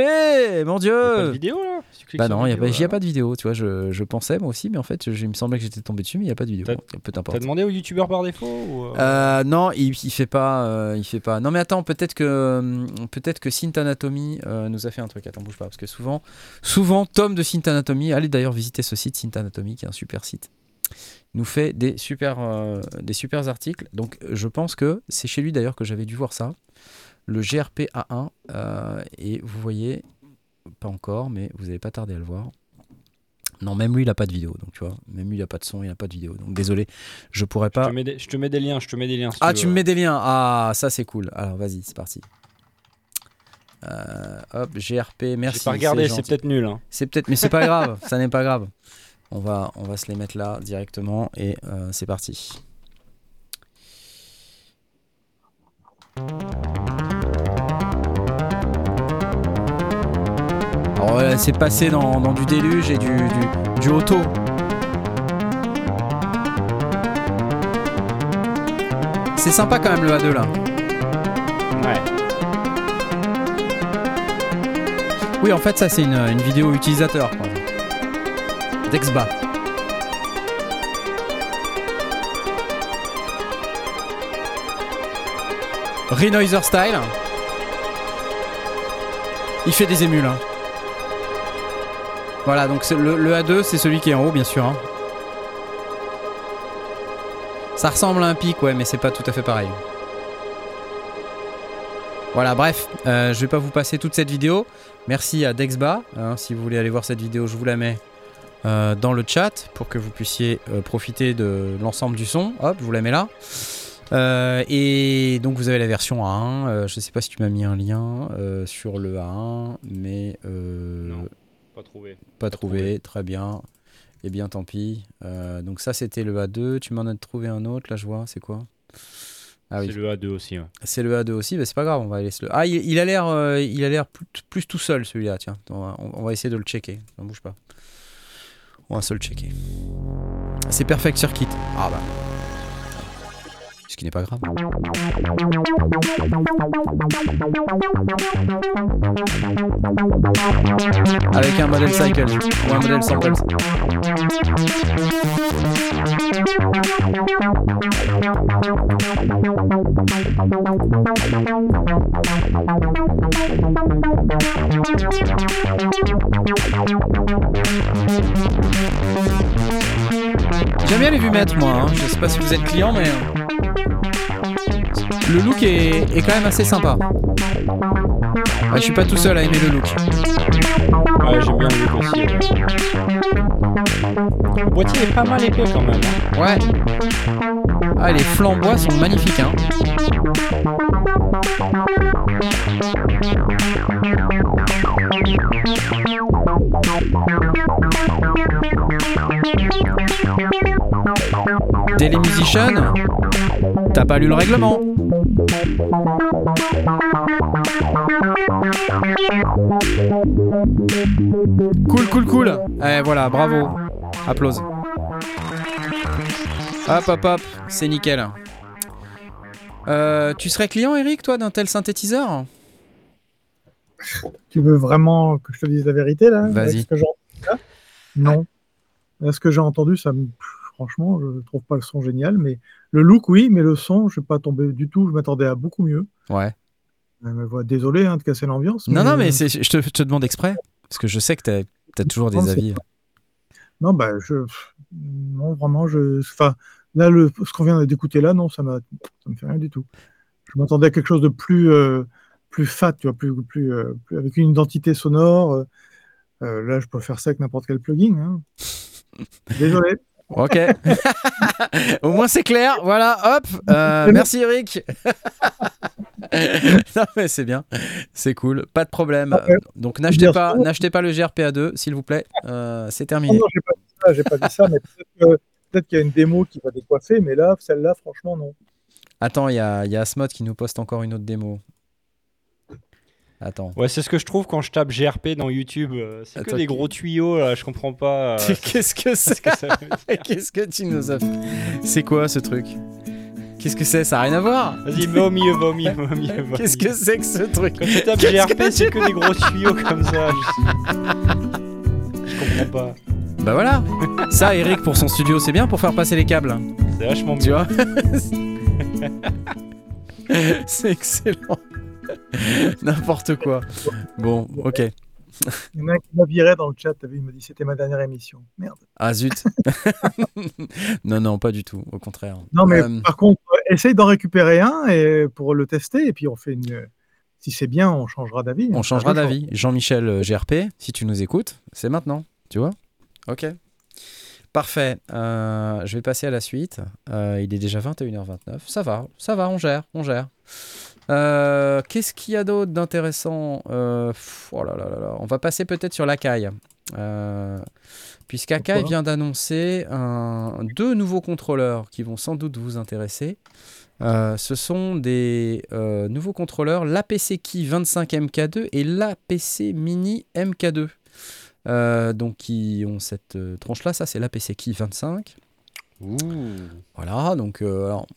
mon Y a pas de dieu. vidéo là? Si Bah non, il y a pas, j'y a pas de vidéo. Tu vois, je, je pensais moi aussi, mais en fait, je, il me semblait que j'étais tombé dessus, mais il y a pas de vidéo. T'as- Peu T'as importe. demandé au youtubeur par défaut ou, euh, Euh, non, il, il fait pas, euh, il fait pas. Non mais attends, peut-être que peut-être que Synth Anatomy nous a fait un truc. Attends, bouge pas, parce que souvent, souvent Tom de Synth Anatomy, allez d'ailleurs visiter ce site Synth Anatomy, qui est un super site. Nous fait des super, euh, des super articles. Donc je pense que c'est chez lui d'ailleurs que j'avais dû voir ça, le GRP A1. euh, et vous voyez, pas encore, mais vous n'allez pas tarder à le voir. Non, même lui, il a pas de vidéo, donc tu vois, même lui, il a pas de son, il a pas de vidéo. Donc désolé, je pourrais je, pas. te mets des, je te mets des liens, je te mets des liens. si Ah, tu me mets des liens. Ah, ça c'est cool. Alors vas-y, c'est parti. Euh, hop, GRP, merci. J'ai pas regardé, c'est peut-être nul. hein. C'est peut-être, mais c'est pas grave. Ça n'est pas grave. On va, on va se les mettre là directement et euh, c'est parti. Alors voilà, c'est passé dans, dans du déluge et du, du, du auto. C'est sympa quand même le A2 là. Ouais. Oui, en fait, ça c'est une, une vidéo utilisateur. quoi. Dexba. Renoiser Style. Il fait des émules. hein. Voilà, donc le A2, c'est celui qui est en haut, bien sûr. hein. Ça ressemble à un pic, ouais, mais c'est pas tout à fait pareil. Voilà, bref, euh, je vais pas vous passer toute cette vidéo. Merci à Dexba. hein, si vous voulez aller voir cette vidéo, je vous la mets euh, dans le chat pour que vous puissiez euh, profiter de l'ensemble du son. Hop, je vous la mets là. Euh, et donc vous avez la version A1. Euh, je sais pas si tu m'as mis un lien sur le A1, mais Non. Pas trouvé. pas Pas trouvé. trouvé. Très bien. Eh bien, tant pis. Donc ça, c'était le A2. Tu m'en as trouvé un autre, là, je vois. C'est quoi? Ah oui. C'est le A2 aussi. ouais. C'est le A2 aussi, mais c'est pas grave, on va laisser le. Ah, il, il a l'air, euh, il a l'air plus, plus tout seul celui-là. Tiens, on va, on- on va essayer de le checker. Ne bouge pas. On va se le checker. C'est Perfect Circuit. Ah bah. Ce qui n'est pas grave. Avec un modèle cycle ou un modèle samples. J'aime bien les vues maîtres, moi. hein. Je sais pas si vous êtes client, mais. Le look est, est quand même assez sympa. Ouais, je suis pas tout seul à aimer le look. Ouais, j'aime bien le look aussi. ouais. Le boîtier est pas mal épais quand même. hein. Ouais. Ah, les flambois sont magnifiques, hein. Daily Musician, t'as pas lu le règlement. Cool, cool, cool. Eh voilà, bravo. Applause. Hop, hop, hop, c'est nickel. Euh, tu serais client, Eric, toi, d'un tel synthétiseur? Tu veux vraiment que je te dise la vérité là? Vas-y. Non. Là, ce que j'ai entendu, ça me... franchement, je trouve pas le son génial, mais le look, oui, mais le son, je suis pas tombé du tout. Je m'attendais à beaucoup mieux. Ouais. Euh, désolé hein, de casser l'ambiance. Non, non, mais c'est- je te, je te demande exprès, parce que je sais que t'as as toujours des avis. Non, bah, je. Non, vraiment, je. Enfin, là, le... ce qu'on vient d'écouter là, non, ça m'a. Ça me fait rien du tout. Je m'attendais à quelque chose de plus, euh, plus fat, tu vois, plus, plus, euh, plus- avec une identité sonore. euh, euh, là, je peux faire ça avec n'importe quel plugin. hein. Désolé. Ok. Au moins c'est clair. Voilà, hop. Euh, merci Eric. non mais c'est bien, c'est cool, pas de problème. Ouais. Donc n'achetez pas, n'achetez pas le GRPA2 s'il vous plaît. Euh, c'est Non, terminé. non, j'ai pas dit ça, j'ai pas dit ça, mais peut-être qu'il y a une démo qui va décoiffer, mais là, celle-là, franchement, non. Attends, il y a, il y a Asmod qui nous poste encore une autre démo. Attends. Ouais, c'est ce que je trouve quand je tape GRP dans YouTube. euh, C'est que des gros tuyaux, là, je comprends pas. euh, Qu'est-ce que ce c'est. Qu'est-ce que tu nous as fait C'est quoi ce truc Qu'est-ce que c'est Ça a rien à voir. Vas-y, va au milieu, va au milieu, va au milieu. va au Qu'est-ce que c'est que ce truc Quand tu tapes GRP, que c'est tu- que des gros tuyaux comme ça. Je, je comprends pas. Bah voilà. Ça, Eric pour son studio, c'est bien pour faire passer les câbles. C'est vachement Tu mieux. vois C'est excellent. N'importe quoi. Bon, ok. Il y en a un qui m'a viré dans le chat, t'as vu, il m'a dit c'était ma dernière émission. Merde. Ah zut. non, non, pas du tout. Au contraire. Non, mais Euh, par contre, essaye d'en récupérer un et pour le tester, et puis on fait une. Si c'est bien, on changera d'avis. on hein. changera Ça, je d'avis. Jean-Michel euh, GRP, si tu nous écoutes, c'est maintenant. Tu vois Ok. Parfait. Euh, je vais passer à la suite. Euh, il est déjà 21h29. Ça va, ça va, on gère, on gère. Euh, Qu'est-ce qu'il y a d'autre d'intéressant Euh, oh là là là là. On va passer peut-être sur l'Akai. Euh, Puisqu'Akai vient d'annoncer deux nouveaux contrôleurs qui vont sans doute vous intéresser. Euh, ce sont des nouveaux contrôleurs, l'APC Key 25MK2 et l'APC Mini MK2. Euh, donc qui ont cette euh, tranche-là, ça c'est l'APC Key 25. Ouh. Voilà, donc euh, alors,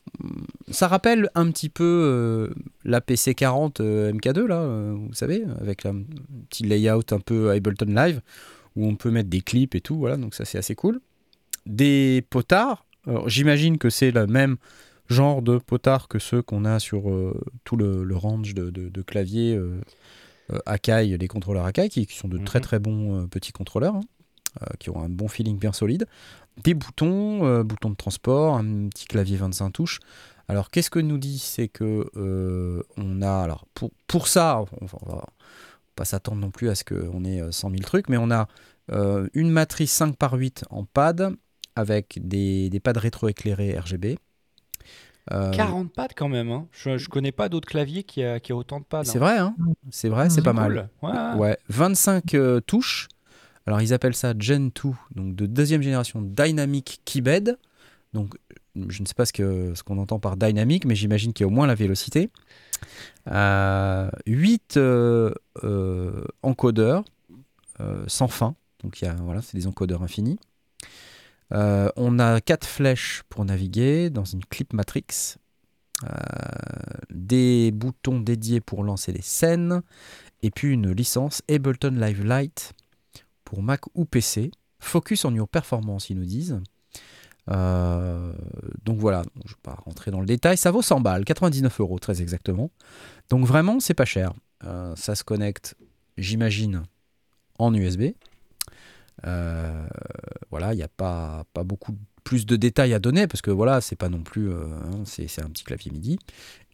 ça rappelle un petit peu euh, la PC40 euh, MK2 là, vous savez, avec un petit layout un peu Ableton Live où on peut mettre des clips et tout, voilà, donc ça c'est assez cool. Des potards, j'imagine que c'est le même genre de potard que ceux qu'on a sur tout le, le range de, de, de claviers Akai, les contrôleurs Akai, qui, qui sont de très Mhm. très bons petits contrôleurs, hein, qui ont un bon feeling bien solide. Des boutons, euh, boutons de transport, un petit clavier 25 touches. Alors qu'est-ce que nous dit C'est que euh, on a, alors pour, pour ça, on va, on va pas s'attendre non plus à ce qu'on ait euh, 100 000 trucs, mais on a euh, une matrice 5 par 8 en pad avec des, des pads rétroéclairés RGB. Euh, 40 pads quand même. Hein. Je, je connais pas d'autres claviers qui a, qui a autant de pads. c'est hein. vrai, hein c'est vrai, c'est pas mal. Ouais. Ouais, 25 euh, touches. Alors ils appellent ça Gen 2, donc de deuxième génération Dynamic Keybed. Donc je ne sais pas ce qu'on entend par dynamique, mais j'imagine qu'il y a au moins la vélocité. Euh, 8 euh, euh, encodeurs euh, sans fin, donc y voilà, c'est des encodeurs infinis. On a 4 flèches pour naviguer dans une clip matrix. Des boutons dédiés pour lancer les scènes et puis une licence Ableton Live Lite pour Mac ou PC. Focus on your performance, ils nous disent. Euh, donc voilà, je ne vais pas rentrer dans le détail. Ça vaut 100 balles, 99 euros très exactement. Donc vraiment, c'est pas cher. Euh, ça se connecte, j'imagine, en USB. Euh, voilà, il n'y a pas, pas beaucoup plus de détails à donner parce que voilà, c'est pas non plus. hein, c'est un petit clavier MIDI.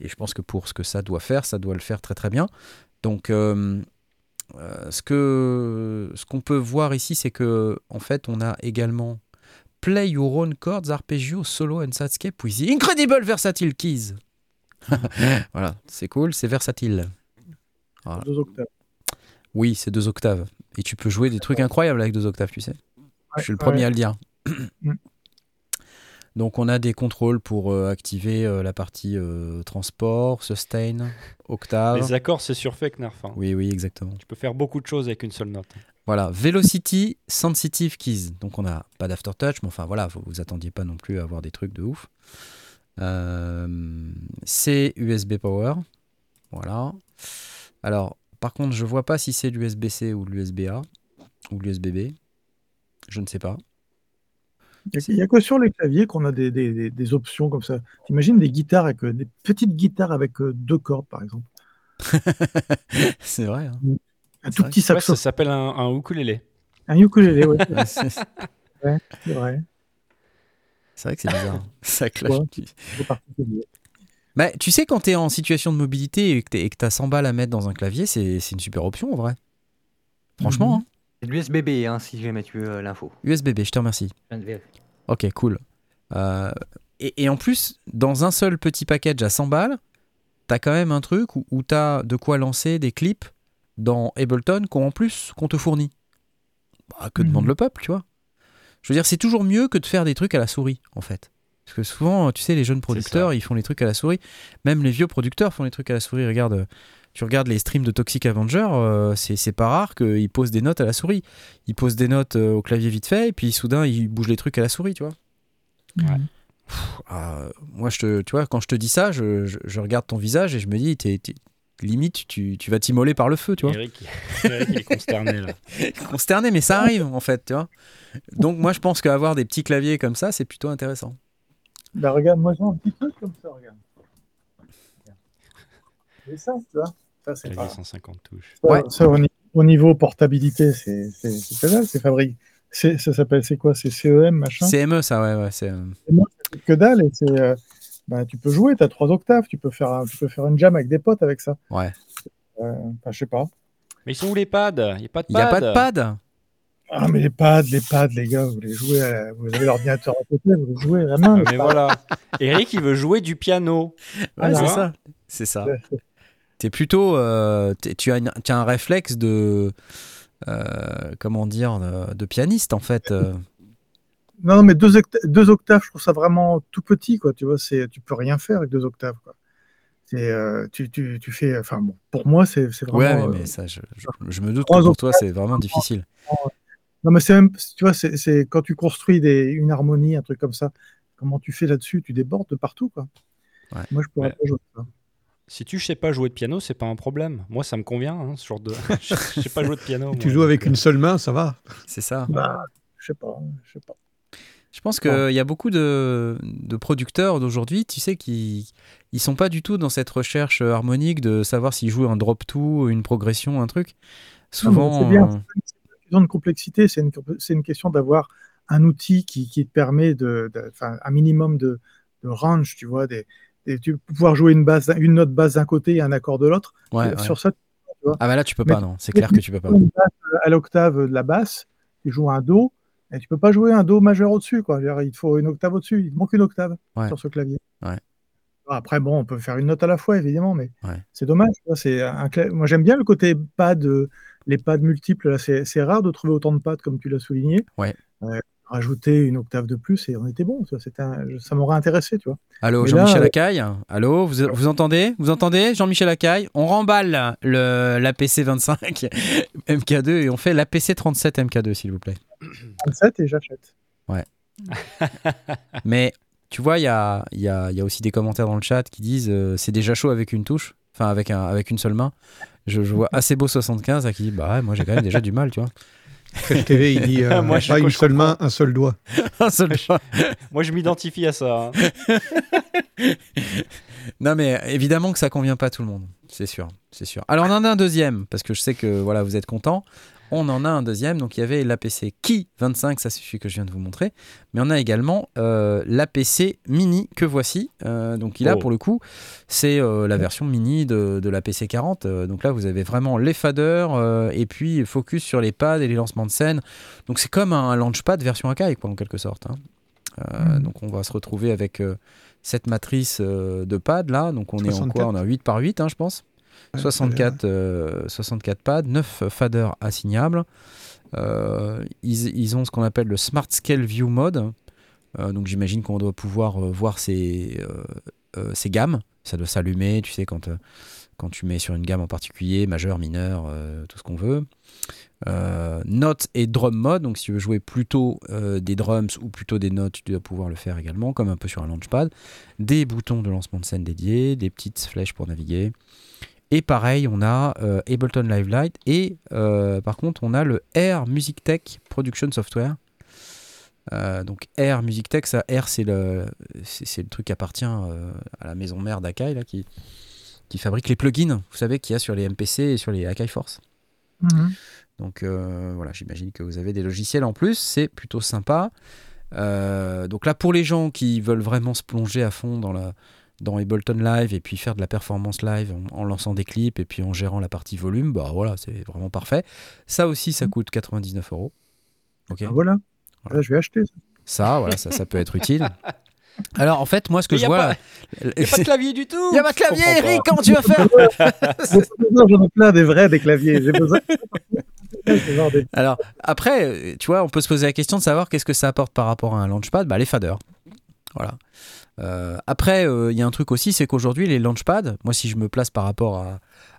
Et je pense que pour ce que ça doit faire, ça doit le faire très très bien. Donc, euh, ce que ce qu'on peut voir ici, c'est que en fait, on a également Play your own chords, arpeggio, solo and sidescape with the incredible versatile keys. voilà, c'est cool, c'est versatile. Voilà. Deux octaves. Oui, c'est deux octaves. Et tu peux jouer des trucs incroyables avec deux octaves, tu sais. je suis le premier ouais. à le dire. Donc on a des contrôles pour euh, activer euh, la partie euh, transport, sustain, octave. Les accords, c'est surfait, Knarf. hein. Oui, oui, exactement. Tu peux faire beaucoup de choses avec une seule note. Voilà, Velocity Sensitive Keys. Donc on n'a pas d'aftertouch, mais enfin voilà, vous vous attendiez pas non plus à avoir des trucs de ouf. C'est USB Power. Voilà. Alors, par contre, je vois pas si c'est l'USB-C ou l'USB-A ou l'USB-B. Je ne sais pas. Il n'y a que sur les claviers qu'on a des, des- options comme ça. T'imagines des guitares avec euh, des petites guitares avec euh, deux cordes, par exemple. c'est vrai. hein. Un tout vrai petit Ouais, ça saxo. s'appelle un, un ukulélé. Un ukulélé, ouais. Ouais, c'est vrai. c'est vrai que c'est bizarre. Ça clash. Ouais. Mais tu sais, quand tu es en situation de mobilité et que tu as 100 balles à mettre dans un clavier, c'est c'est une super option en vrai. Franchement, hein. C'est de l'USB-B, hein, si jamais tu veux euh, l'info. USB-B, je te remercie. Je viens de vérifier. Ok, cool. Euh, et, et en plus, dans un seul petit package à 100 balles, t'as quand même un truc où, où t'as de quoi lancer des clips dans Ableton qu'en plus qu'on te fournit. Bah, que Mhm. demande le peuple, tu vois Je veux dire, c'est toujours mieux que de faire des trucs à la souris, en fait. Parce que souvent, tu sais, les jeunes producteurs, ils font les trucs à la souris. Même les vieux producteurs font les trucs à la souris. Regarde, euh, tu regardes les streams de Toxic Avenger, euh, c'est pas rare qu'ils posent des notes à la souris. Ils posent des notes euh, au clavier vite fait, et puis soudain, ils bougent les trucs à la souris, tu vois. Ouais. Ah, moi, je te, tu vois, quand je te dis ça, je, je- je regarde ton visage et je me dis, t'es- limite, tu, tu vas t'immoler par le feu, tu vois. Eric, Eric, il est consterné là. Consterné, mais ça arrive, en fait, tu vois. Donc, moi, je pense qu'avoir des petits claviers comme ça, c'est plutôt intéressant. Bah, regarde, moi j'ai un petit truc comme ça, regarde. C'est ça, tu vois. Ça, c'est Clavier pas... 150 touches. ça, Ouais. ça, au, ni- au niveau portabilité, c'est pas mal, c'est fabriqué. C'est- Ça s'appelle, c'est quoi? C'est CEM, machin? CME, ça, ouais, ouais, c'est. C'est que dalle et c'est. euh, bah, tu peux jouer, tu as trois octaves, tu peux, faire un- tu peux faire une jam avec des potes avec ça. Ouais. Euh, enfin, je sais pas. Mais ils sont où les pads? Il n'y a pas de Il n'y a pads. pas de pad Ah, mais les pads, les pads, les gars, vous les jouez, à- vous avez l'ordinateur à côté, vous les jouez à la main. Ah, mais pads. voilà. Eric, il veut jouer du piano. Ouais, Voilà. c'est ça. C'est ça. T'es plutôt. euh, tu, as une- tu as un réflexe de. euh, comment dire de, pianiste, en fait. euh. Non, non, mais deux, octa- deux octaves, je trouve ça vraiment tout petit, quoi. Tu vois, tu peux rien faire avec deux octaves, quoi. Euh, tu, tu, tu fais, enfin bon, pour moi, c'est, vraiment. Ouais, mais, mais ça, je, je- je me doute que pour toi, c'est vraiment difficile. Non, mais c'est même, tu vois, c'est, quand tu construis des, une harmonie, un truc comme ça, comment tu fais là-dessus Tu débordes de partout, quoi. Ouais. Moi, je pourrais pas jouer ça. Si tu sais pas jouer de piano, c'est pas un problème. Moi, ça me convient, hein, ce genre de. Je sais pas jouer de piano. Tu moi, joues avec une seule main, ça va. C'est ça. Bah, je sais pas, je sais pas. Je pense qu'il y a beaucoup de, de producteurs d'aujourd'hui, tu sais, qui ils sont pas du tout dans cette recherche harmonique de savoir s'ils jouent un drop two, une progression, un truc. Souvent, c'est bien. euh, C'est une question de complexité, c'est une, c'est une question d'avoir un outil qui, qui te permet de, de- enfin, un minimum de, de range, tu vois, des, des- tu pouvoir jouer une, base, une note basse d'un côté et un accord de l'autre. ouais, ouais. Sur ça, Ah bah là, tu peux Mais- pas, non. C'est clair que tu peux pas. une basse à l'octave de la basse, tu joues un Do, et tu peux pas jouer un Do majeur au-dessus. Quoi. Il te faut une octave au-dessus, il te manque une octave Ouais. sur ce clavier. Ouais. Après, bon, on peut faire une note à la fois, évidemment, mais Ouais. c'est dommage. tu vois, C'est un cla- Moi, j'aime bien le côté pad, euh, les pads multiples. là, C'est c'est rare de trouver autant de pads, comme tu l'as souligné. Ouais. Euh, rajouter une octave de plus, et on était bon. tu vois, un- Ça m'aurait intéressé, tu vois. Allô, Jean-Michel là, euh, Acaille Allô, vous, vous entendez? Vous entendez Jean-Michel Acaille? On remballe le, l'APC 25 MK2 et on fait l'APC 37 MK2, s'il vous plaît. 27 et j'achète. Mais tu vois, il y a, y, a, y a aussi des commentaires dans le chat qui disent euh, c'est déjà chaud avec une touche, enfin avec, un, avec une seule main. Je, je vois assez beau 75 là, qui dit bah ouais, moi j'ai quand même déjà du mal, tu vois. Fred TV, il dit euh, Moi, je- pas une seule main, un seul doigt. Un seul doigt. Moi, je m'identifie à ça. hein. Non mais évidemment que ça convient pas à tout le monde, c'est sûr, c'est sûr. Alors on en a un deuxième parce que je sais que voilà vous êtes content. On en a un deuxième, donc il y avait l'APC Key 25, ça c'est celui que je viens de vous montrer, mais on a également euh, l'APC Mini que voici. Euh, donc il a Oh. pour le coup, c'est euh, la version mini de, de l'APC 40. Euh, donc là vous avez vraiment les faders et puis focus sur les pads et les lancements de scène. Donc c'est comme un launchpad version Akai quoi en quelque sorte. hein. Euh, Mhm. Donc on va se retrouver avec euh, cette matrice euh, de pads là. Donc on est en 64. quoi? On a 8 par 8 hein, je pense. Ouais, 64, euh, 64 pads, 9 faders assignables. Euh, ils, ils ont ce qu'on appelle le Smart Scale View Mode. Euh, donc j'imagine qu'on doit pouvoir voir ces, ces gammes. Ça doit s'allumer, tu sais, quand, quand tu mets sur une gamme en particulier, majeur, mineur, tout ce qu'on veut. Notes et drum mode, donc si tu veux jouer plutôt des drums ou plutôt des notes, tu dois pouvoir le faire également, comme un peu sur un launchpad. Des boutons de lancement de scène dédiés, des petites flèches pour naviguer. Et pareil, on a euh, Ableton Live Lite et euh, par contre, on a le Air Music Tech Production Software. Euh, donc Air Music Tech, ça Air c'est le c'est le truc qui appartient euh, à la maison mère d'Akai là qui qui fabrique les plugins, vous savez qu'il y a sur les MPC et sur les Akai Force. Mhm. Donc euh, voilà, j'imagine que vous avez des logiciels en plus, c'est plutôt sympa. Donc là, pour les gens qui veulent vraiment se plonger à fond dans, la, dans Ableton Live et puis faire de la performance live en, en lançant des clips et puis en gérant la partie volume, bah voilà, c'est vraiment parfait. Ça aussi, ça coûte 99 euros. Ok. Ah, voilà. Voilà. Là, je vais acheter. ça. Ça, voilà, ça, ça peut être utile. Alors en fait, moi, ce que je vois, Il n'y a pas de clavier du tout. il y a pas de clavier. Eric. Comment tu vas faire J'ai pas besoin, J'en ai plein des vrais, des claviers. J'ai besoin. Alors, après, tu vois, on peut se poser la question de savoir qu'est-ce que ça apporte par rapport à un launchpad bah, Les faders. Voilà. Euh, après, euh, il y a un truc aussi, c'est qu'aujourd'hui, les launchpads, moi, si je me place par rapport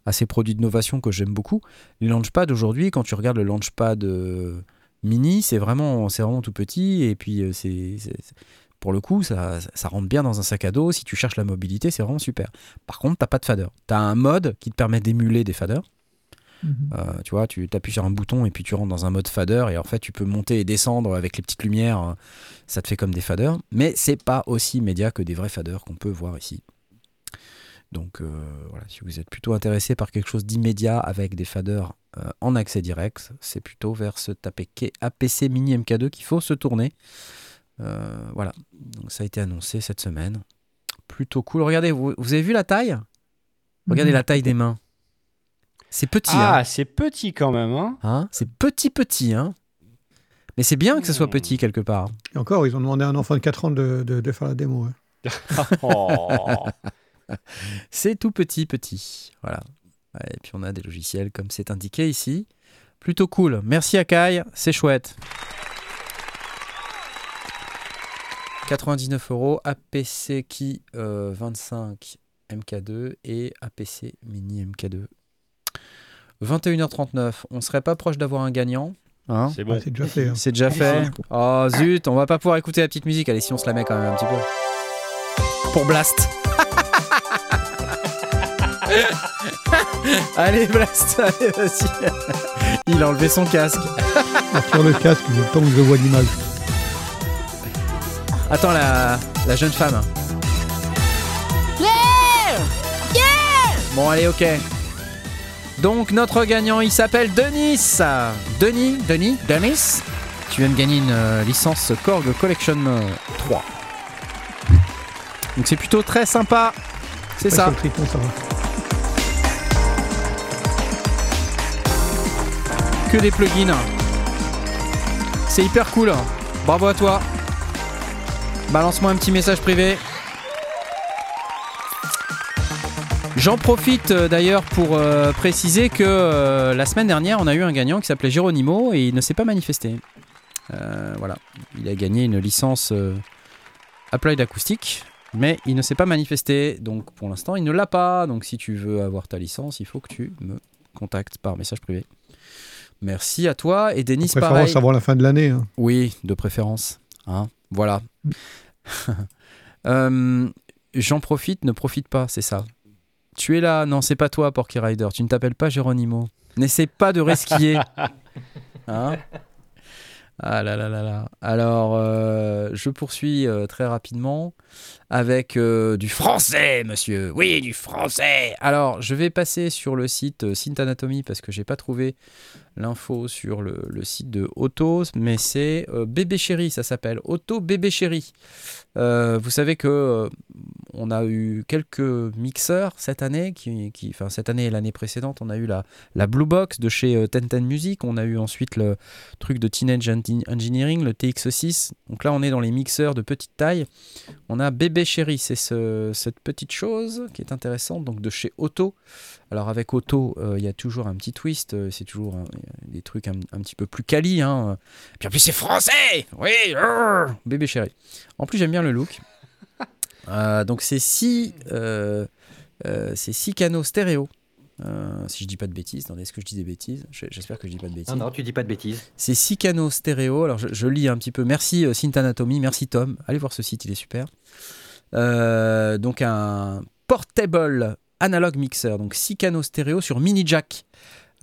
à, ces produits d'innovation que j'aime beaucoup, les launchpads aujourd'hui, quand tu regardes le launchpad euh, mini, c'est vraiment, vraiment tout petit. Et puis, c'est- Pour le coup, ça, ça rentre bien dans un sac à dos. Si tu cherches la mobilité, c'est vraiment super. Par contre, t'as pas de fader. Tu as un mode qui te permet d'émuler des faders. Mhm. Euh, tu vois, tu appuies sur un bouton et puis tu rentres dans un mode fader et en fait tu peux monter et descendre avec les petites lumières, euh, ça te fait comme des faders, mais c'est pas aussi immédiat que des vrais faders qu'on peut voir ici. Donc euh, voilà, si vous êtes plutôt intéressé par quelque chose d'immédiat avec des faders euh, en accès direct, c'est plutôt vers ce APK APC Mini MK2 qu'il faut se tourner. Euh, voilà, donc ça a été annoncé cette semaine. Plutôt cool. Regardez, vous, vous avez vu la taille? Regardez Mhm. la taille des mains. C'est petit. hein. Ah, c'est petit quand même. Hein Hein c'est petit petit, hein. Mais c'est bien que ce soit Hmm. petit quelque part. Et encore, ils ont demandé à un enfant de 4 ans de, de- de faire la démo. hein. Oh. C'est tout petit petit. Voilà. Et puis on a des logiciels comme c'est indiqué ici. Plutôt cool. Merci Akai, c'est chouette. 99 euros, APC Key euh, 25 MK2 et APC Mini MK2. 21h39, on serait pas proche d'avoir un gagnant. Hein C'est bon. Ah, c'est déjà fait. hein. C'est déjà fait. Oh zut, on va pas pouvoir écouter la petite musique. Allez, si on se la met quand même un petit peu. Pour Blast. Allez, Blast, allez, vas-y. Il a enlevé son casque. Sur le casque, le temps que je vois l'image. Attends, la, la jeune femme. Bon, allez, ok. Donc, notre gagnant, il s'appelle Denis. Denis, Denis, Denis. Tu viens de gagner une euh, licence Korg Collection euh, 3. Donc, c'est plutôt très sympa. C'est ça. sur le Triton, ça va. que des plugins. C'est hyper cool. Bravo à toi. Balance-moi un petit message privé. J'en profite euh, d'ailleurs pour euh, préciser que euh, la semaine dernière, on a eu un gagnant qui s'appelait Geronimo et il ne s'est pas manifesté. Euh, voilà, il a gagné une licence Applied Acoustic, mais il ne s'est pas manifesté. Donc pour l'instant, il ne l'a pas. Donc si tu veux avoir ta licence, il faut que tu me contactes par message privé. Merci à toi et Denis, De pareil. préférence avant la fin de l'année. hein. Oui, de préférence. Hein, voilà. Euh, J'en profite, ne profite pas, c'est ça. Tu es là, non, c'est pas toi, Porky Rider. Tu ne t'appelles pas Geronimo. N'essaie pas de resquiller. Hein? Ah là là là là. Alors, euh, je poursuis euh, très rapidement avec euh, du français, monsieur. Oui, du français. Alors, je vais passer sur le site Synth Anatomy parce que j'ai pas trouvé l'info sur le, site de Auto, mais c'est Bébé Chéri, ça s'appelle Auto Bébé Chéri. Vous savez que on a eu quelques mixeurs cette année, qui, enfin cette année et l'année précédente, on a eu la, la Blue Box de chez euh, Ten Ten Music, on a eu ensuite le truc de Teenage Engi- Engineering, le TX6. Donc là, on est dans les mixeurs de petite taille. On a Bébé Chéri, c'est ce- cette petite chose qui est intéressante, donc de chez Auto. Alors avec Auto, euh, il y a toujours un petit twist, euh, c'est toujours des trucs un, petit peu plus quali. Hein. Puis en plus c'est français Oui rrr, Bébé chéri. En plus j'aime bien le look. Euh, donc c'est six, euh, euh, c'est six canaux stéréo. Euh, si je dis pas de bêtises, attendez, est-ce que je dis des bêtises? J'espère que je dis pas de bêtises. Non, non, tu dis pas de bêtises. C'est six canaux stéréo. Alors je, je lis un petit peu. Merci euh, Synth Anatomy, merci Tom. Allez voir ce site, il est super. Euh, donc un portable analog mixer, donc six canaux stéréo sur mini jack.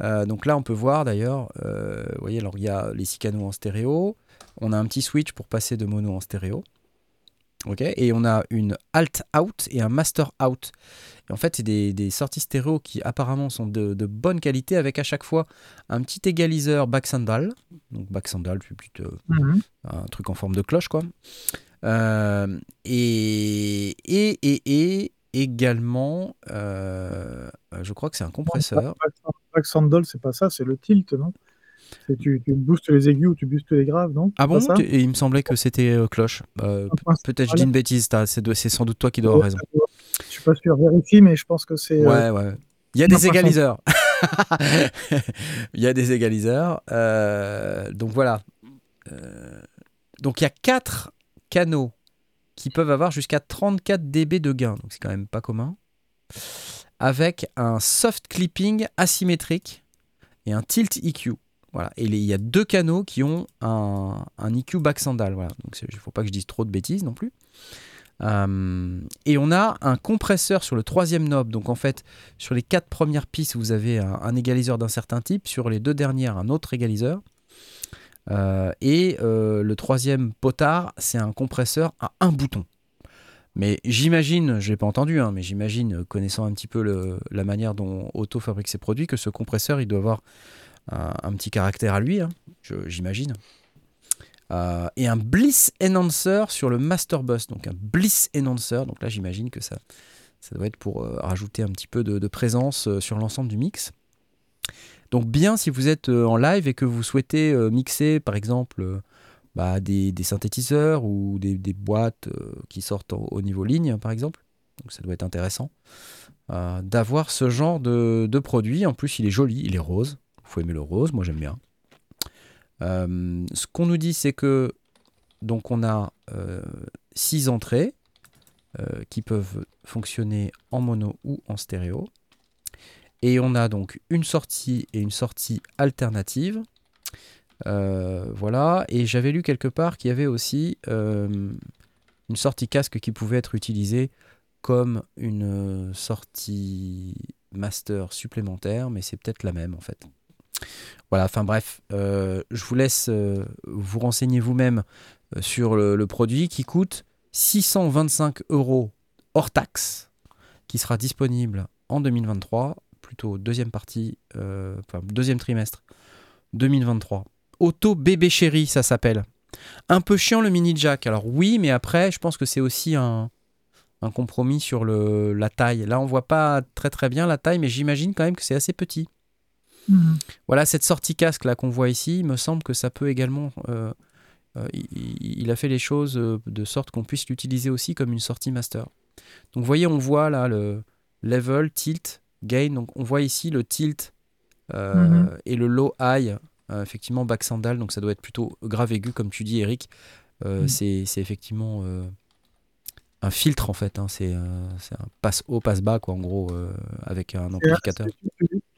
Euh, donc là on peut voir d'ailleurs, vous voyez, alors il y a les six canaux en stéréo. On a un petit switch pour passer de mono en stéréo. Ok, et on a une alt out et un master out. Et en fait, c'est des, des sorties stéréo qui apparemment sont de, de bonne qualité avec à chaque fois un petit égaliseur back sandal. Donc back sandal, c'est plutôt Mhm. un truc en forme de cloche, quoi. Euh, et, et, et, et également, euh, je crois que c'est un compresseur. Back- Sandal, c'est pas ça, c'est le tilt, non? Tu, tu boostes les aigus ou tu boostes les graves, non Ah bon Tu- et Il me semblait que c'était euh, cloche. Euh, Enfin, Peut-être je dis une bêtise, c'est sans doute toi qui dois avoir raison. Je suis pas sûr, vérifie, mais je pense que c'est. euh, Ouais, ouais. Il y a des égaliseurs. Il y a des égaliseurs. Euh, donc voilà. Donc il y a quatre canaux qui peuvent avoir jusqu'à 34 dB de gain. Donc c'est quand même pas commun. Avec un soft clipping asymétrique et un tilt EQ. Voilà. Et il y a deux canaux qui ont un, un EQ back sandal. Voilà. Donc il ne faut pas que je dise trop de bêtises non plus. Euh, et on a un compresseur sur le troisième knob. Donc en fait, sur les quatre premières pistes, vous avez un, égaliseur d'un certain type. Sur les deux dernières, un autre égaliseur. Euh, et euh, le troisième potard, c'est un compresseur à un bouton. Mais j'imagine, je l'ai pas entendu, hein, mais j'imagine, connaissant un petit peu la manière dont Auto fabrique ses produits, que ce compresseur, il doit avoir un, petit caractère à lui, hein, j'imagine. Euh, et un Bliss Enhancer sur le Master Bus. Donc un Bliss Enhancer, donc là j'imagine que ça, ça doit être pour euh, rajouter un petit peu de, présence euh, sur l'ensemble du mix. Donc bien si vous êtes en live et que vous souhaitez mixer par exemple bah, des, synthétiseurs ou des, boîtes qui sortent au, au niveau ligne par exemple. Donc ça doit être intéressant d'avoir ce genre de produit. En plus il est joli, il est rose. Faut aimer le rose, moi j'aime bien. Euh, ce qu'on nous dit c'est que donc on a euh, six entrées euh, qui peuvent fonctionner en mono ou en stéréo. Et on a donc une sortie et une sortie alternative voilà. Et j'avais lu quelque part qu'il y avait aussi une sortie casque qui pouvait être utilisée comme une sortie master supplémentaire, mais c'est peut-être la même en fait. Voilà, enfin bref, euh, je vous laisse euh, vous renseigner vous-même euh, sur le, produit qui coûte 625 euros hors taxe, qui sera disponible en 2023, plutôt deuxième partie, enfin deuxième trimestre 2023. Auto bébé chéri, ça s'appelle. Un peu chiant le mini jack. Alors oui, mais après, je pense que c'est aussi un, compromis sur la taille. Là, on voit pas très très bien la taille, mais j'imagine quand même que c'est assez petit. Mhm. Voilà, cette sortie casque là qu'on voit ici, il me semble que ça peut également. euh, euh, il, a fait les choses euh, de sorte qu'on puisse l'utiliser aussi comme une sortie master. Donc, vous voyez, on voit là le level, tilt, gain. Donc, on voit ici le tilt euh, Mhm. et le low high. euh, effectivement, back sandal. Donc, ça doit être plutôt grave aigu, comme tu dis, Eric. Euh, Mhm. c'est, c'est effectivement euh, un filtre en fait. hein. C'est, euh, un passe haut, passe bas, quoi, en gros, euh, avec un amplificateur.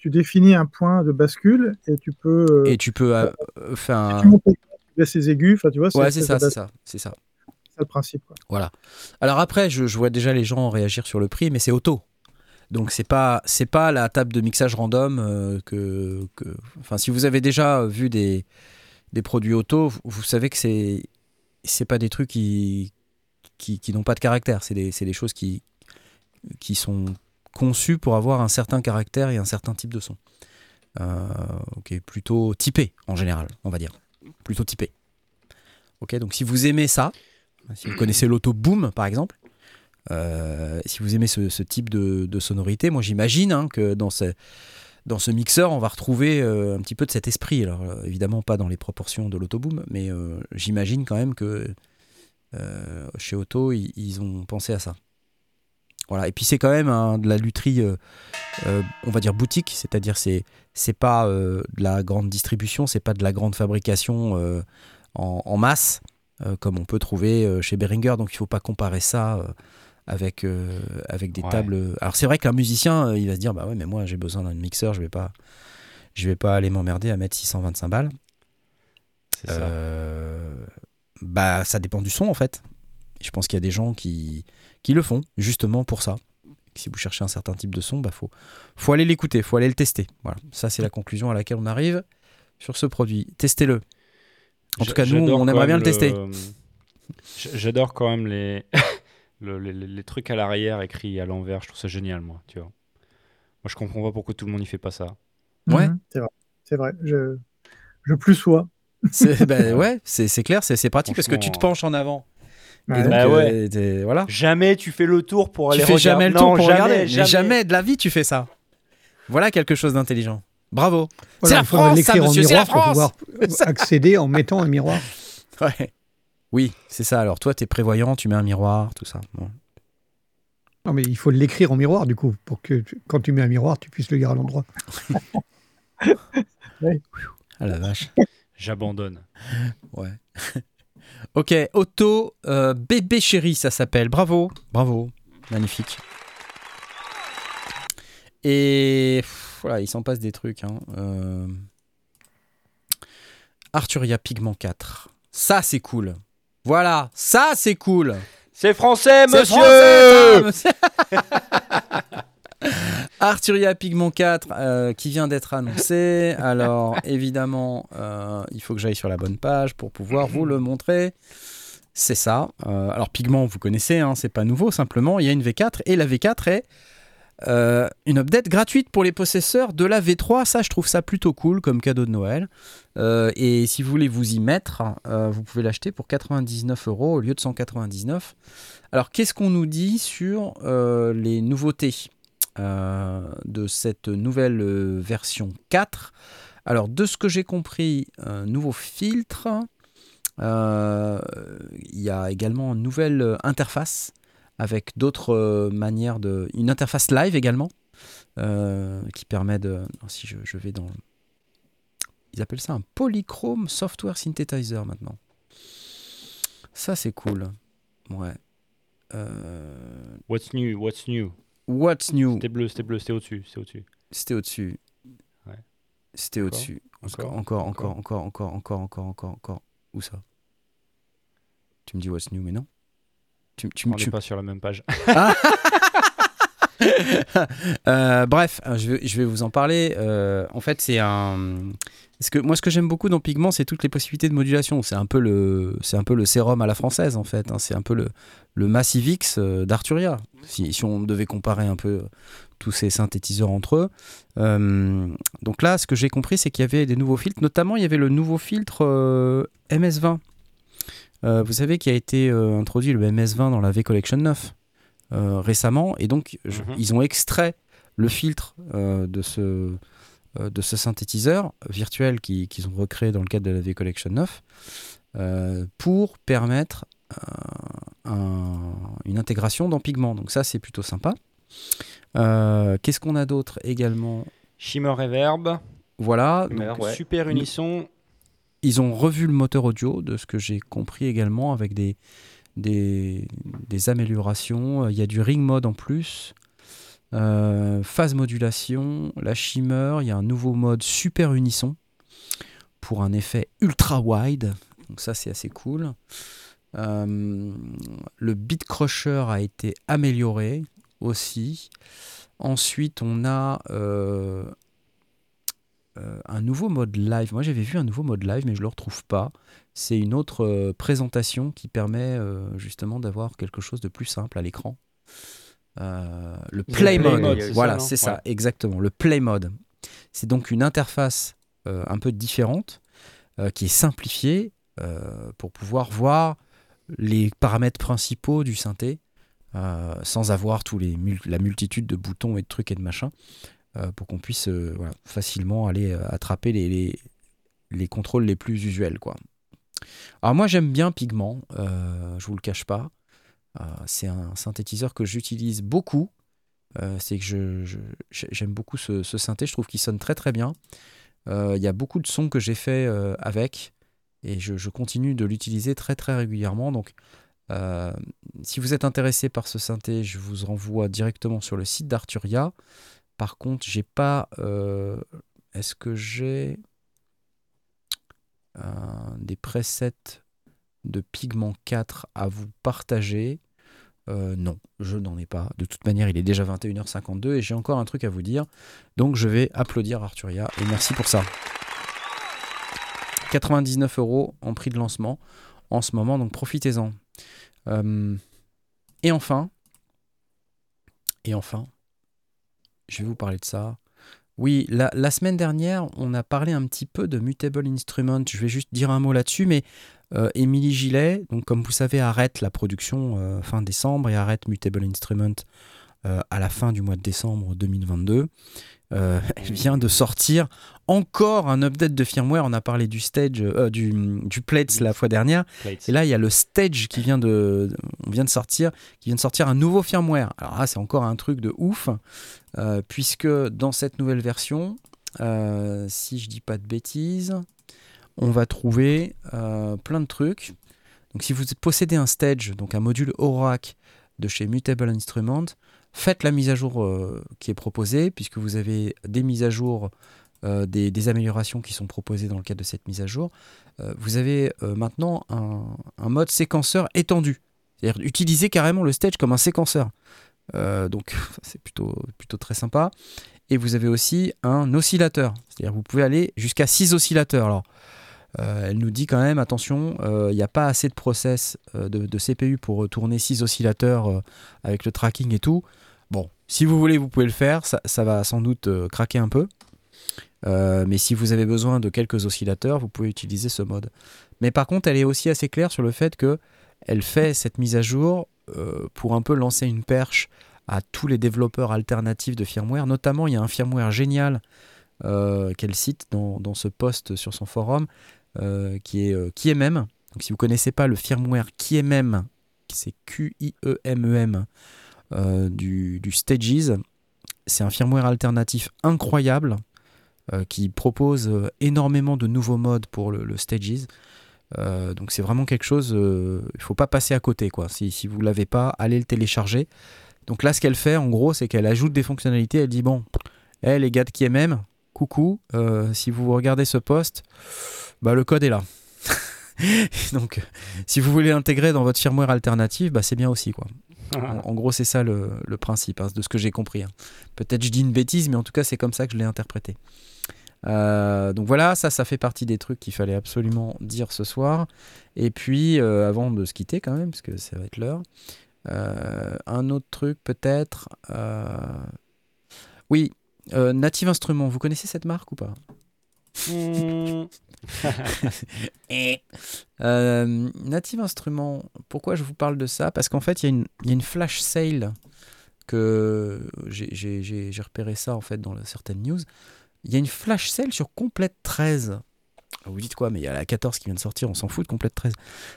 Tu, définis un point de bascule et tu peux. euh, Et tu peux euh, faire un. tu montes les- tu baisses les aigus. Enfin, tu vois, Ouais, c'est ça, c'est ça, c'est ça. le principe. quoi. Voilà. Alors après, je, je vois déjà les gens réagir sur le prix, mais c'est auto. Donc c'est pas c'est pas la table de mixage random euh, que, que enfin si vous avez déjà vu des des produits auto, vous, vous savez que c'est c'est pas des trucs qui qui, qui n'ont pas de caractère, c'est des, des choses qui qui sont conçues pour avoir un certain caractère et un certain type de son. Euh, ok, plutôt typé en général, on va dire, plutôt typé. Ok, donc si vous aimez ça, si vous connaissez l'auto boom par exemple, euh, si vous aimez ce, type de, sonorité, moi j'imagine hein, que dans ce, mixeur, on va retrouver euh, un petit peu de cet esprit. Alors euh, évidemment pas dans les proportions de l'autoboom, mais j'imagine quand même que chez Auto, ils ont pensé à ça. Voilà. Et puis c'est quand même hein, de la lutherie, euh, euh, on va dire boutique, c'est-à-dire c'est c'est pas euh, de la grande distribution, c'est pas de la grande fabrication en, en masse comme on peut trouver chez Behringer. Donc il faut pas comparer ça avec avec des Ouais. tables. Alors c'est vrai qu'un musicien, il va se dire bah ouais, mais moi j'ai besoin d'un mixeur, je vais pas je vais pas aller m'emmerder à mettre 625 balles. Ça. Bah, ça dépend du son en fait. Je pense qu'il y a des gens qui, qui le font justement pour ça. Si vous cherchez un certain type de son, bah faut, faut aller l'écouter, faut aller le tester. Voilà, ça c'est la conclusion à laquelle on arrive sur ce produit. Testez-le. En tout cas, nous, on aimerait bien le tester. J- J'adore quand même les... le- les, trucs à l'arrière écrits à l'envers. Je trouve ça génial, moi. Tu vois. Moi, je comprends pas pourquoi tout le monde y fait pas ça. Ouais. Mhm, c'est vrai. C'est vrai. Je, je plus sois. C'est bah, ouais, c'est c'est clair, c'est c'est pratique parce que tu te penches en avant. Et Ouais. donc, Bah euh, ouais. t'es- voilà. Jamais tu fais le tour pour Tu aller fais regarder. jamais le tour Non, pour jamais, regarder. Mais Jamais. jamais de la vie tu fais ça. Voilà quelque chose d'intelligent. Bravo. Voilà, c'est la France, ça, l'écrire en monsieur, c'est la miroir pour France. pouvoir accéder en mettant un miroir. Ouais. Oui, c'est ça. Alors toi, t'es prévoyant, tu mets un miroir, tout ça. Bon. Non, mais il faut l'écrire en miroir, du coup, pour que tu- quand tu mets un miroir, tu puisses le lire à l'endroit. Ah la vache. J'abandonne. Ouais. Ok, Auto euh, Bébé Chéri, ça s'appelle. Bravo, bravo. Magnifique. Et pff, voilà, il s'en passe des trucs. Hein. Euh, Arturia Pigment 4. Ça, c'est cool. Voilà, ça, c'est cool. C'est français, C'est monsieur français, ça, monsieur. Arturia Pigment 4 euh, qui vient d'être annoncé. Alors évidemment, euh, il faut que j'aille sur la bonne page pour pouvoir vous le montrer. C'est ça. Euh, alors Pigment, vous connaissez, hein, c'est pas nouveau. Simplement, il y a une V4 et la V4 est une update gratuite pour les possesseurs de la V3. Ça, je trouve ça plutôt cool comme cadeau de Noël. Et si vous voulez vous y mettre, vous pouvez l'acheter pour 99 euros au lieu de 199. Alors, qu'est-ce qu'on nous dit sur les nouveautés? De cette nouvelle euh, version 4 Alors, de ce que j'ai compris, un nouveau filtre. Euh, Il y a également une nouvelle euh, interface avec d'autres euh, manières de. Une interface live également euh, qui permet de. si je, vais dans. Ils appellent ça un polychrome software synthesizer maintenant. Ça, c'est cool. Ouais. Euh, What's new? What's new? What's new? C'était bleu, c'était bleu, c'était au-dessus. C'était au-dessus. C'était au-dessus. Ouais. C'était au-dessus. Encore, encore, encore, encore, encore, encore, encore, encore, encore. Où ça? Tu me dis what's new, mais non. Tu, tu, On tu- n'est pas sur la même page. Euh, bref, euh, je vais, vous en parler. Euh, en fait, c'est un. Que moi, ce que j'aime beaucoup dans Pigment, c'est toutes les possibilités de modulation. C'est un peu le, un peu le sérum à la française, en fait. hein. C'est un peu le, le Massive X d'Arturia. Si, on devait comparer un peu tous ces synthétiseurs entre eux. Donc là, ce que j'ai compris, c'est qu'il y avait des nouveaux filtres. Notamment, il y avait le nouveau filtre euh, MS20. Euh, vous savez qu'il a été introduit le MS20 dans la V Collection 9 euh, récemment. Et donc, je- Mhm. ils ont extrait le filtre euh, de, ce, euh, de ce synthétiseur virtuel qui- qu'ils ont recréé dans le cadre de la V Collection 9 euh, pour permettre euh, un- une intégration dans Pigment. Donc ça, c'est plutôt sympa. Euh, Qu'est-ce qu'on a d'autre également? Shimmer Reverb, Voilà, donc, Merde, ouais. Super Unisson. ils ont revu le moteur audio, de ce que j'ai compris également, avec des, des, améliorations. Il y a du ring mode en plus, euh, phase modulation, la shimmer, il y a un nouveau mode super unisson pour un effet ultra wide. Donc ça c'est assez cool. Euh, le beat crusher a été amélioré aussi. Ensuite on a euh, euh, un nouveau mode live. Moi, j'avais vu un nouveau mode live, mais je le retrouve pas. C'est une autre euh, présentation qui permet euh, justement d'avoir quelque chose de plus simple à l'écran. Euh, le Le play, mode, voilà, c'est ça, Ouais. exactement. Le play mode. C'est donc une interface euh, un peu différente euh, qui est simplifiée pour pouvoir voir les paramètres principaux du synthé sans avoir tous les mul- la multitude de boutons et de trucs et de machins pour qu'on puisse voilà, facilement aller attraper les, les, les contrôles les plus usuels. Quoi. Alors moi j'aime bien Pigment, euh, je vous le cache pas. Euh, c'est un synthétiseur que j'utilise beaucoup. Euh, c'est que je, je- j'ai- j'aime beaucoup ce, synthé, je trouve qu'il sonne très très bien. Il y a beaucoup de sons que j'ai fait avec et je, continue de l'utiliser très très régulièrement. Donc si vous êtes intéressé par ce synthé, je vous renvoie directement sur le site d'Arturia. Par contre, j'ai pas. Est-ce que j'ai des presets de Pigment 4 à vous partager Euh, Non, je n'en ai pas. De toute manière, il est déjà 21h52 et j'ai encore un truc à vous dire. Donc, je vais applaudir Arturia et merci pour ça. 99 euros en prix de lancement en ce moment, donc profitez-en. Euh, et enfin, et enfin, je vais vous parler de ça. Oui, la, semaine dernière, on a parlé un petit peu de Mutable Instrument. Je vais juste dire un mot là-dessus, mais euh, Émilie Gillet, comme vous savez, arrête la production euh, fin décembre et arrête Mutable Instrument à la fin du mois de décembre 2022. Euh, elle vient de sortir encore un update de firmware. On a parlé du stage, euh, du, du plates la fois dernière. Plates. Et là, il y a le stage qui vient de, on vient de sortir, qui vient de sortir un nouveau firmware. Alors là, c'est encore un truc de ouf, euh, puisque dans cette nouvelle version, euh, si je dis pas de bêtises, on va trouver euh, plein de trucs. Donc, si vous possédez un stage, donc un module ORAC de chez Mutable Instrument, faites la mise à jour euh, qui est proposée, puisque vous avez des mises à jour, euh, des, améliorations qui sont proposées dans le cadre de cette mise à jour. Euh, vous avez maintenant un, mode séquenceur étendu. C'est-à-dire utiliser carrément le stage comme un séquenceur. Donc c'est plutôt, plutôt très sympa. Et vous avez aussi un oscillateur. C'est-à-dire vous pouvez aller jusqu'à 6 oscillateurs. Alors, euh, elle nous dit quand même, attention, euh, il n'y a pas assez de process euh, de, CPU pour tourner 6 oscillateurs avec le tracking et tout. Bon, si vous voulez, vous pouvez le faire. Ça, va sans doute craquer un peu. Mais si vous avez besoin de quelques oscillateurs, vous pouvez utiliser ce mode. Mais par contre, elle est aussi assez claire sur le fait que elle fait cette mise à jour pour un peu lancer une perche à tous les développeurs alternatifs de firmware. Notamment, il y a un firmware génial qu'elle cite dans, dans ce post sur son forum euh, qui est euh, KiMM. Donc, si vous connaissez pas le firmware KiMM, c'est Q-I-E-M-E-M euh, du, du Stages, c'est un firmware alternatif incroyable qui propose énormément de nouveaux modes pour le, Stages. Donc c'est vraiment quelque chose, il faut pas passer à côté quoi. Si, si vous l'avez pas, allez le télécharger. Donc là ce qu'elle fait en gros c'est qu'elle ajoute des fonctionnalités, elle dit bon, eh les gars de KMM, coucou, euh, si vous regardez ce post, bah, le code est là. Donc, si vous voulez l'intégrer dans votre firmware alternative, bah, c'est bien aussi. Quoi. En, en gros, c'est ça le, le principe, hein, de ce que j'ai compris. hein. Peut-être je dis une bêtise, mais en tout cas, c'est comme ça que je l'ai interprété. Euh, donc voilà, ça, ça fait partie des trucs qu'il fallait absolument dire ce soir. Et puis, euh, avant de se quitter quand même, parce que ça va être l'heure, euh, un autre truc peut-être. Oui, Native Instruments, vous connaissez cette marque ou pas? Euh, Native Instruments, pourquoi je vous parle de ça? Parce qu'en fait, il y, a une- il y a une flash sale que j'ai- repéré ça en fait dans certaines news. Il y a une flash sale sur Complete 13. Vous dites quoi? Mais il y a la 14 qui vient de sortir, on s'en fout de Complete 13.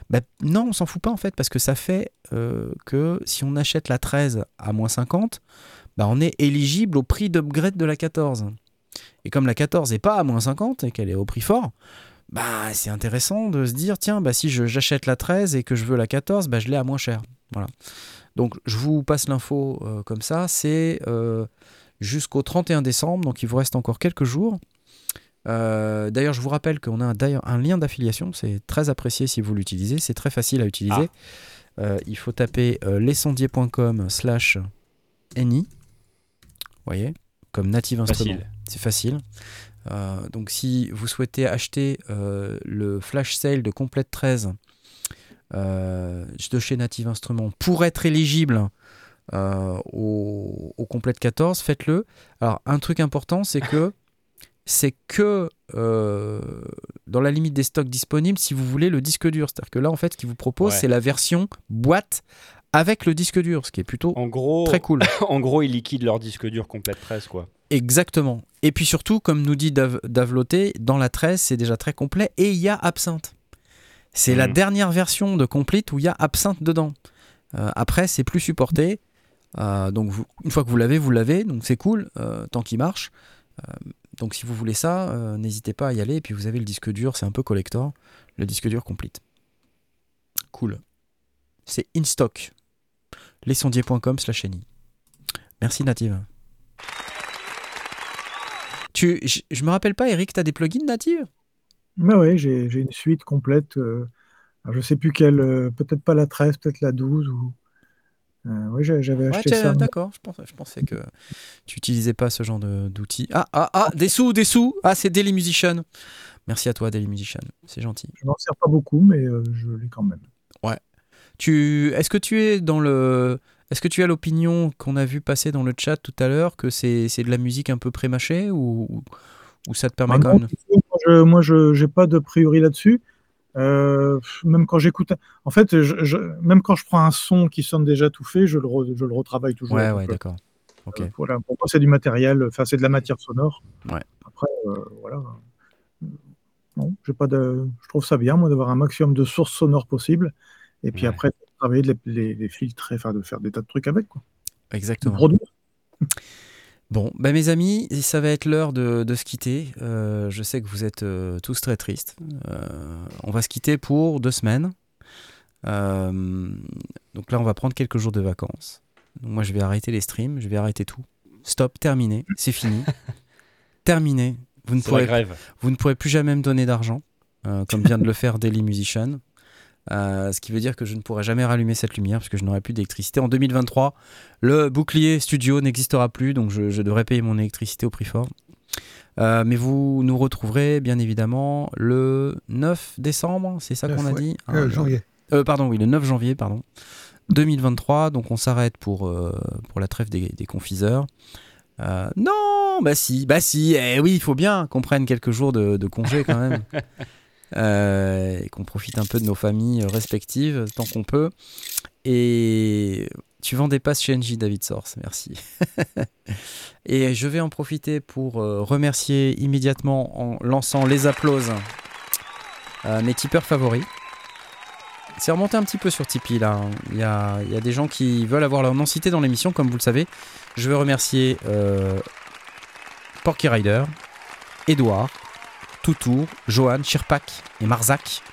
Bah, non, on s'en fout pas en fait, parce que ça fait euh, que si on achète la 13 à moins 50, bah, on est éligible au prix d'upgrade de la 14. Et comme la 14 n'est pas à moins 50 et qu'elle est au prix fort, bah, c'est intéressant de se dire tiens, bah, si j'achète la 13 et que je veux la 14, bah, je l'ai à moins cher. Voilà. Donc je vous passe l'info euh, comme ça. C'est euh, jusqu'au 31 décembre, donc il vous reste encore quelques jours. Euh, D'ailleurs, je vous rappelle qu'on a un, d'ailleurs un lien d'affiliation. C'est très apprécié si vous l'utilisez. C'est très facile à utiliser. Euh, il faut taper lesondiers.com slash NI. Voyez? Comme native instrument. Facile. C'est facile. Euh, donc si vous souhaitez acheter euh, le flash sale de Complete 13 euh, de chez Native Instruments pour être éligible au, au Complete 14, faites-le. Alors un truc important, c'est que c'est que dans la limite des stocks disponibles si vous voulez le disque dur. C'est-à-dire que là, en fait, ce qu'ils vous proposent, Ouais. c'est la version boîte avec le disque dur, ce qui est plutôt En gros, très cool. en gros, ils liquident leur disque dur complète 13 quoi. Exactement. Et puis surtout, comme nous dit Dav- Davloté, dans la 13, c'est déjà très complet et il y a Absinthe. C'est la Mhm. dernière version de Complete où il y a Absinthe dedans. Euh, après, c'est plus supporté. Euh, donc, vous- une fois que vous l'avez, vous l'avez. Donc, c'est cool, euh, tant qu'il marche. Donc, si vous voulez ça, n'hésitez pas à y aller. Et puis, vous avez le disque dur, c'est un peu collector. Le disque dur Complete. Cool. C'est in stock. lesondiers.com slash. Merci Native. Tu, je, je me rappelle pas, Eric, tu as des plugins Native? Mais oui, j'ai une suite complète. euh, je sais plus quelle, euh, peut-être pas la 13, peut-être la 12. Ou... Euh, oui, j'ai- j'avais Ouais, acheté ça. D'accord, je pensais, je pensais que tu utilisais pas ce genre d'outils. Ah, ah, ah, des sous, des sous Ah, c'est Daily Musician. Merci à toi, Daily Musician. C'est gentil. Je m'en sers pas beaucoup, mais euh, je l'ai quand même. Tu, est-ce que tu es dans le, est-ce que tu as l'opinion qu'on a vu passer dans le chat tout à l'heure que c'est, de la musique un peu prémâchée ou, ou ça te permet Ah quand non, même moi, je, moi, je j'ai pas de priori là-dessus. Euh, même quand j'écoute, en fait, je, je- même quand je prends un son qui sonne déjà tout fait, je le, re- je le retravaille toujours. Ouais, ouais, euh, d'accord. Ok. euh, voilà, pour moi, c'est du matériel, enfin, c'est de la matière sonore. Ouais. Après, euh, voilà. Non, j'ai pas de, je trouve ça bien, moi, d'avoir un maximum de sources sonores possibles. Et puis Ouais. après, travailler, de les, les, les filtrer, enfin, de faire des tas de trucs avec, quoi. Exactement. Bon, bah mes amis, ça va être l'heure de, de se quitter. Euh, je sais que vous êtes euh, tous très tristes. Euh, on va se quitter pour deux semaines. Euh, donc là, on va prendre quelques jours de vacances. Donc moi, je vais arrêter les streams, je vais arrêter tout. Stop, terminé, c'est fini. terminé. Vous ne, pourrez, grève. vous ne pourrez plus jamais me donner d'argent, euh, comme vient de le faire Daily Musician. Euh, ce qui veut dire que je ne pourrai jamais rallumer cette lumière parce que je n'aurai plus d'électricité. En 2023, le bouclier studio n'existera plus, donc je, je devrais payer mon électricité au prix fort. Euh, mais vous nous retrouverez bien évidemment le 9 décembre, c'est ça qu'on a ouais. dit Euh, Hein, janvier. euh, Pardon, oui, le 9 janvier, pardon. 2023, donc on s'arrête pour, euh, pour la trêve des, des confiseurs. Euh, non, bah si, bah si, eh oui, il faut bien qu'on prenne quelques jours de, de congé quand même. Euh, et qu'on profite un peu de nos familles respectives tant qu'on peut. Et tu vends des passes chez NJ David Source, merci. et je vais en profiter pour euh, remercier immédiatement en lançant les applauses mes tipeurs favoris. C'est remonté un petit peu sur Tipeee là. hein. Il y a, il y a des gens qui veulent avoir leur nom cité dans l'émission, comme vous le savez. Je veux remercier euh, Porky Rider, Edouard, Toutour, Johan, Chirpak et Marzac,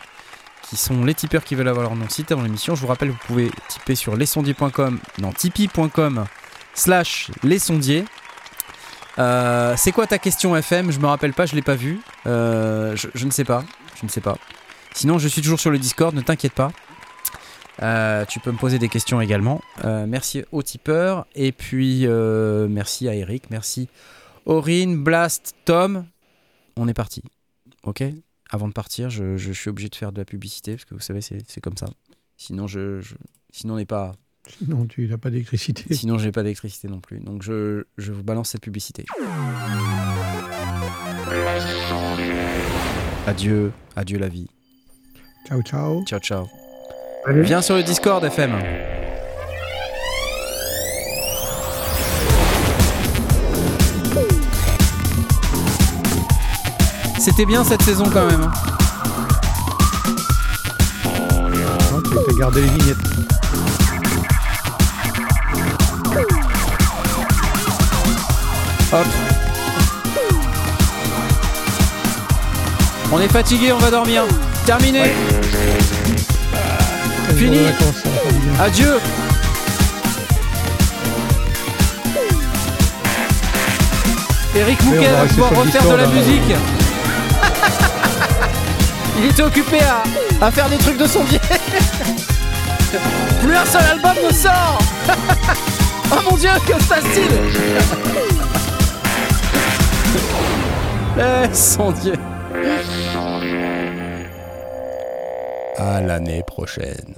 qui sont les tipeurs qui veulent avoir leur nom cité dans l'émission. Je vous rappelle, vous pouvez tiper sur lesondiers.com, non, tipeee.com slash lesondiers. Euh, c'est quoi ta question FM Je me rappelle pas, je l'ai pas vu. Euh, je, ne sais pas. Je ne sais pas. Sinon, je suis toujours sur le Discord, ne t'inquiète pas. Euh, tu peux me poser des questions également. Euh, merci aux tipeurs. Et puis, merci à Eric. Merci Aurine, Blast, Tom. On est parti. Ok Avant de partir, je, je suis obligé de faire de la publicité parce que vous savez, c'est comme ça. Sinon, je, je- sinon on n'est pas. Sinon, tu n'as pas d'électricité. Sinon, j'ai pas d'électricité non plus. Donc, je, je vous balance cette publicité. Adieu, adieu la vie. Ciao, ciao. Ciao, ciao. Allez. Viens sur le Discord FM. C'était bien cette saison quand même. hein. Gardé les vignettes. Hop. On est fatigué, on va dormir. Terminé. Fini. Adieu. Eric Mouquet va pouvoir refaire de la musique. Il était occupé à, à faire des trucs de son pied. Plus un seul album ne sort. oh mon dieu, que se passe-t-il Eh, son dieu. À l'année prochaine.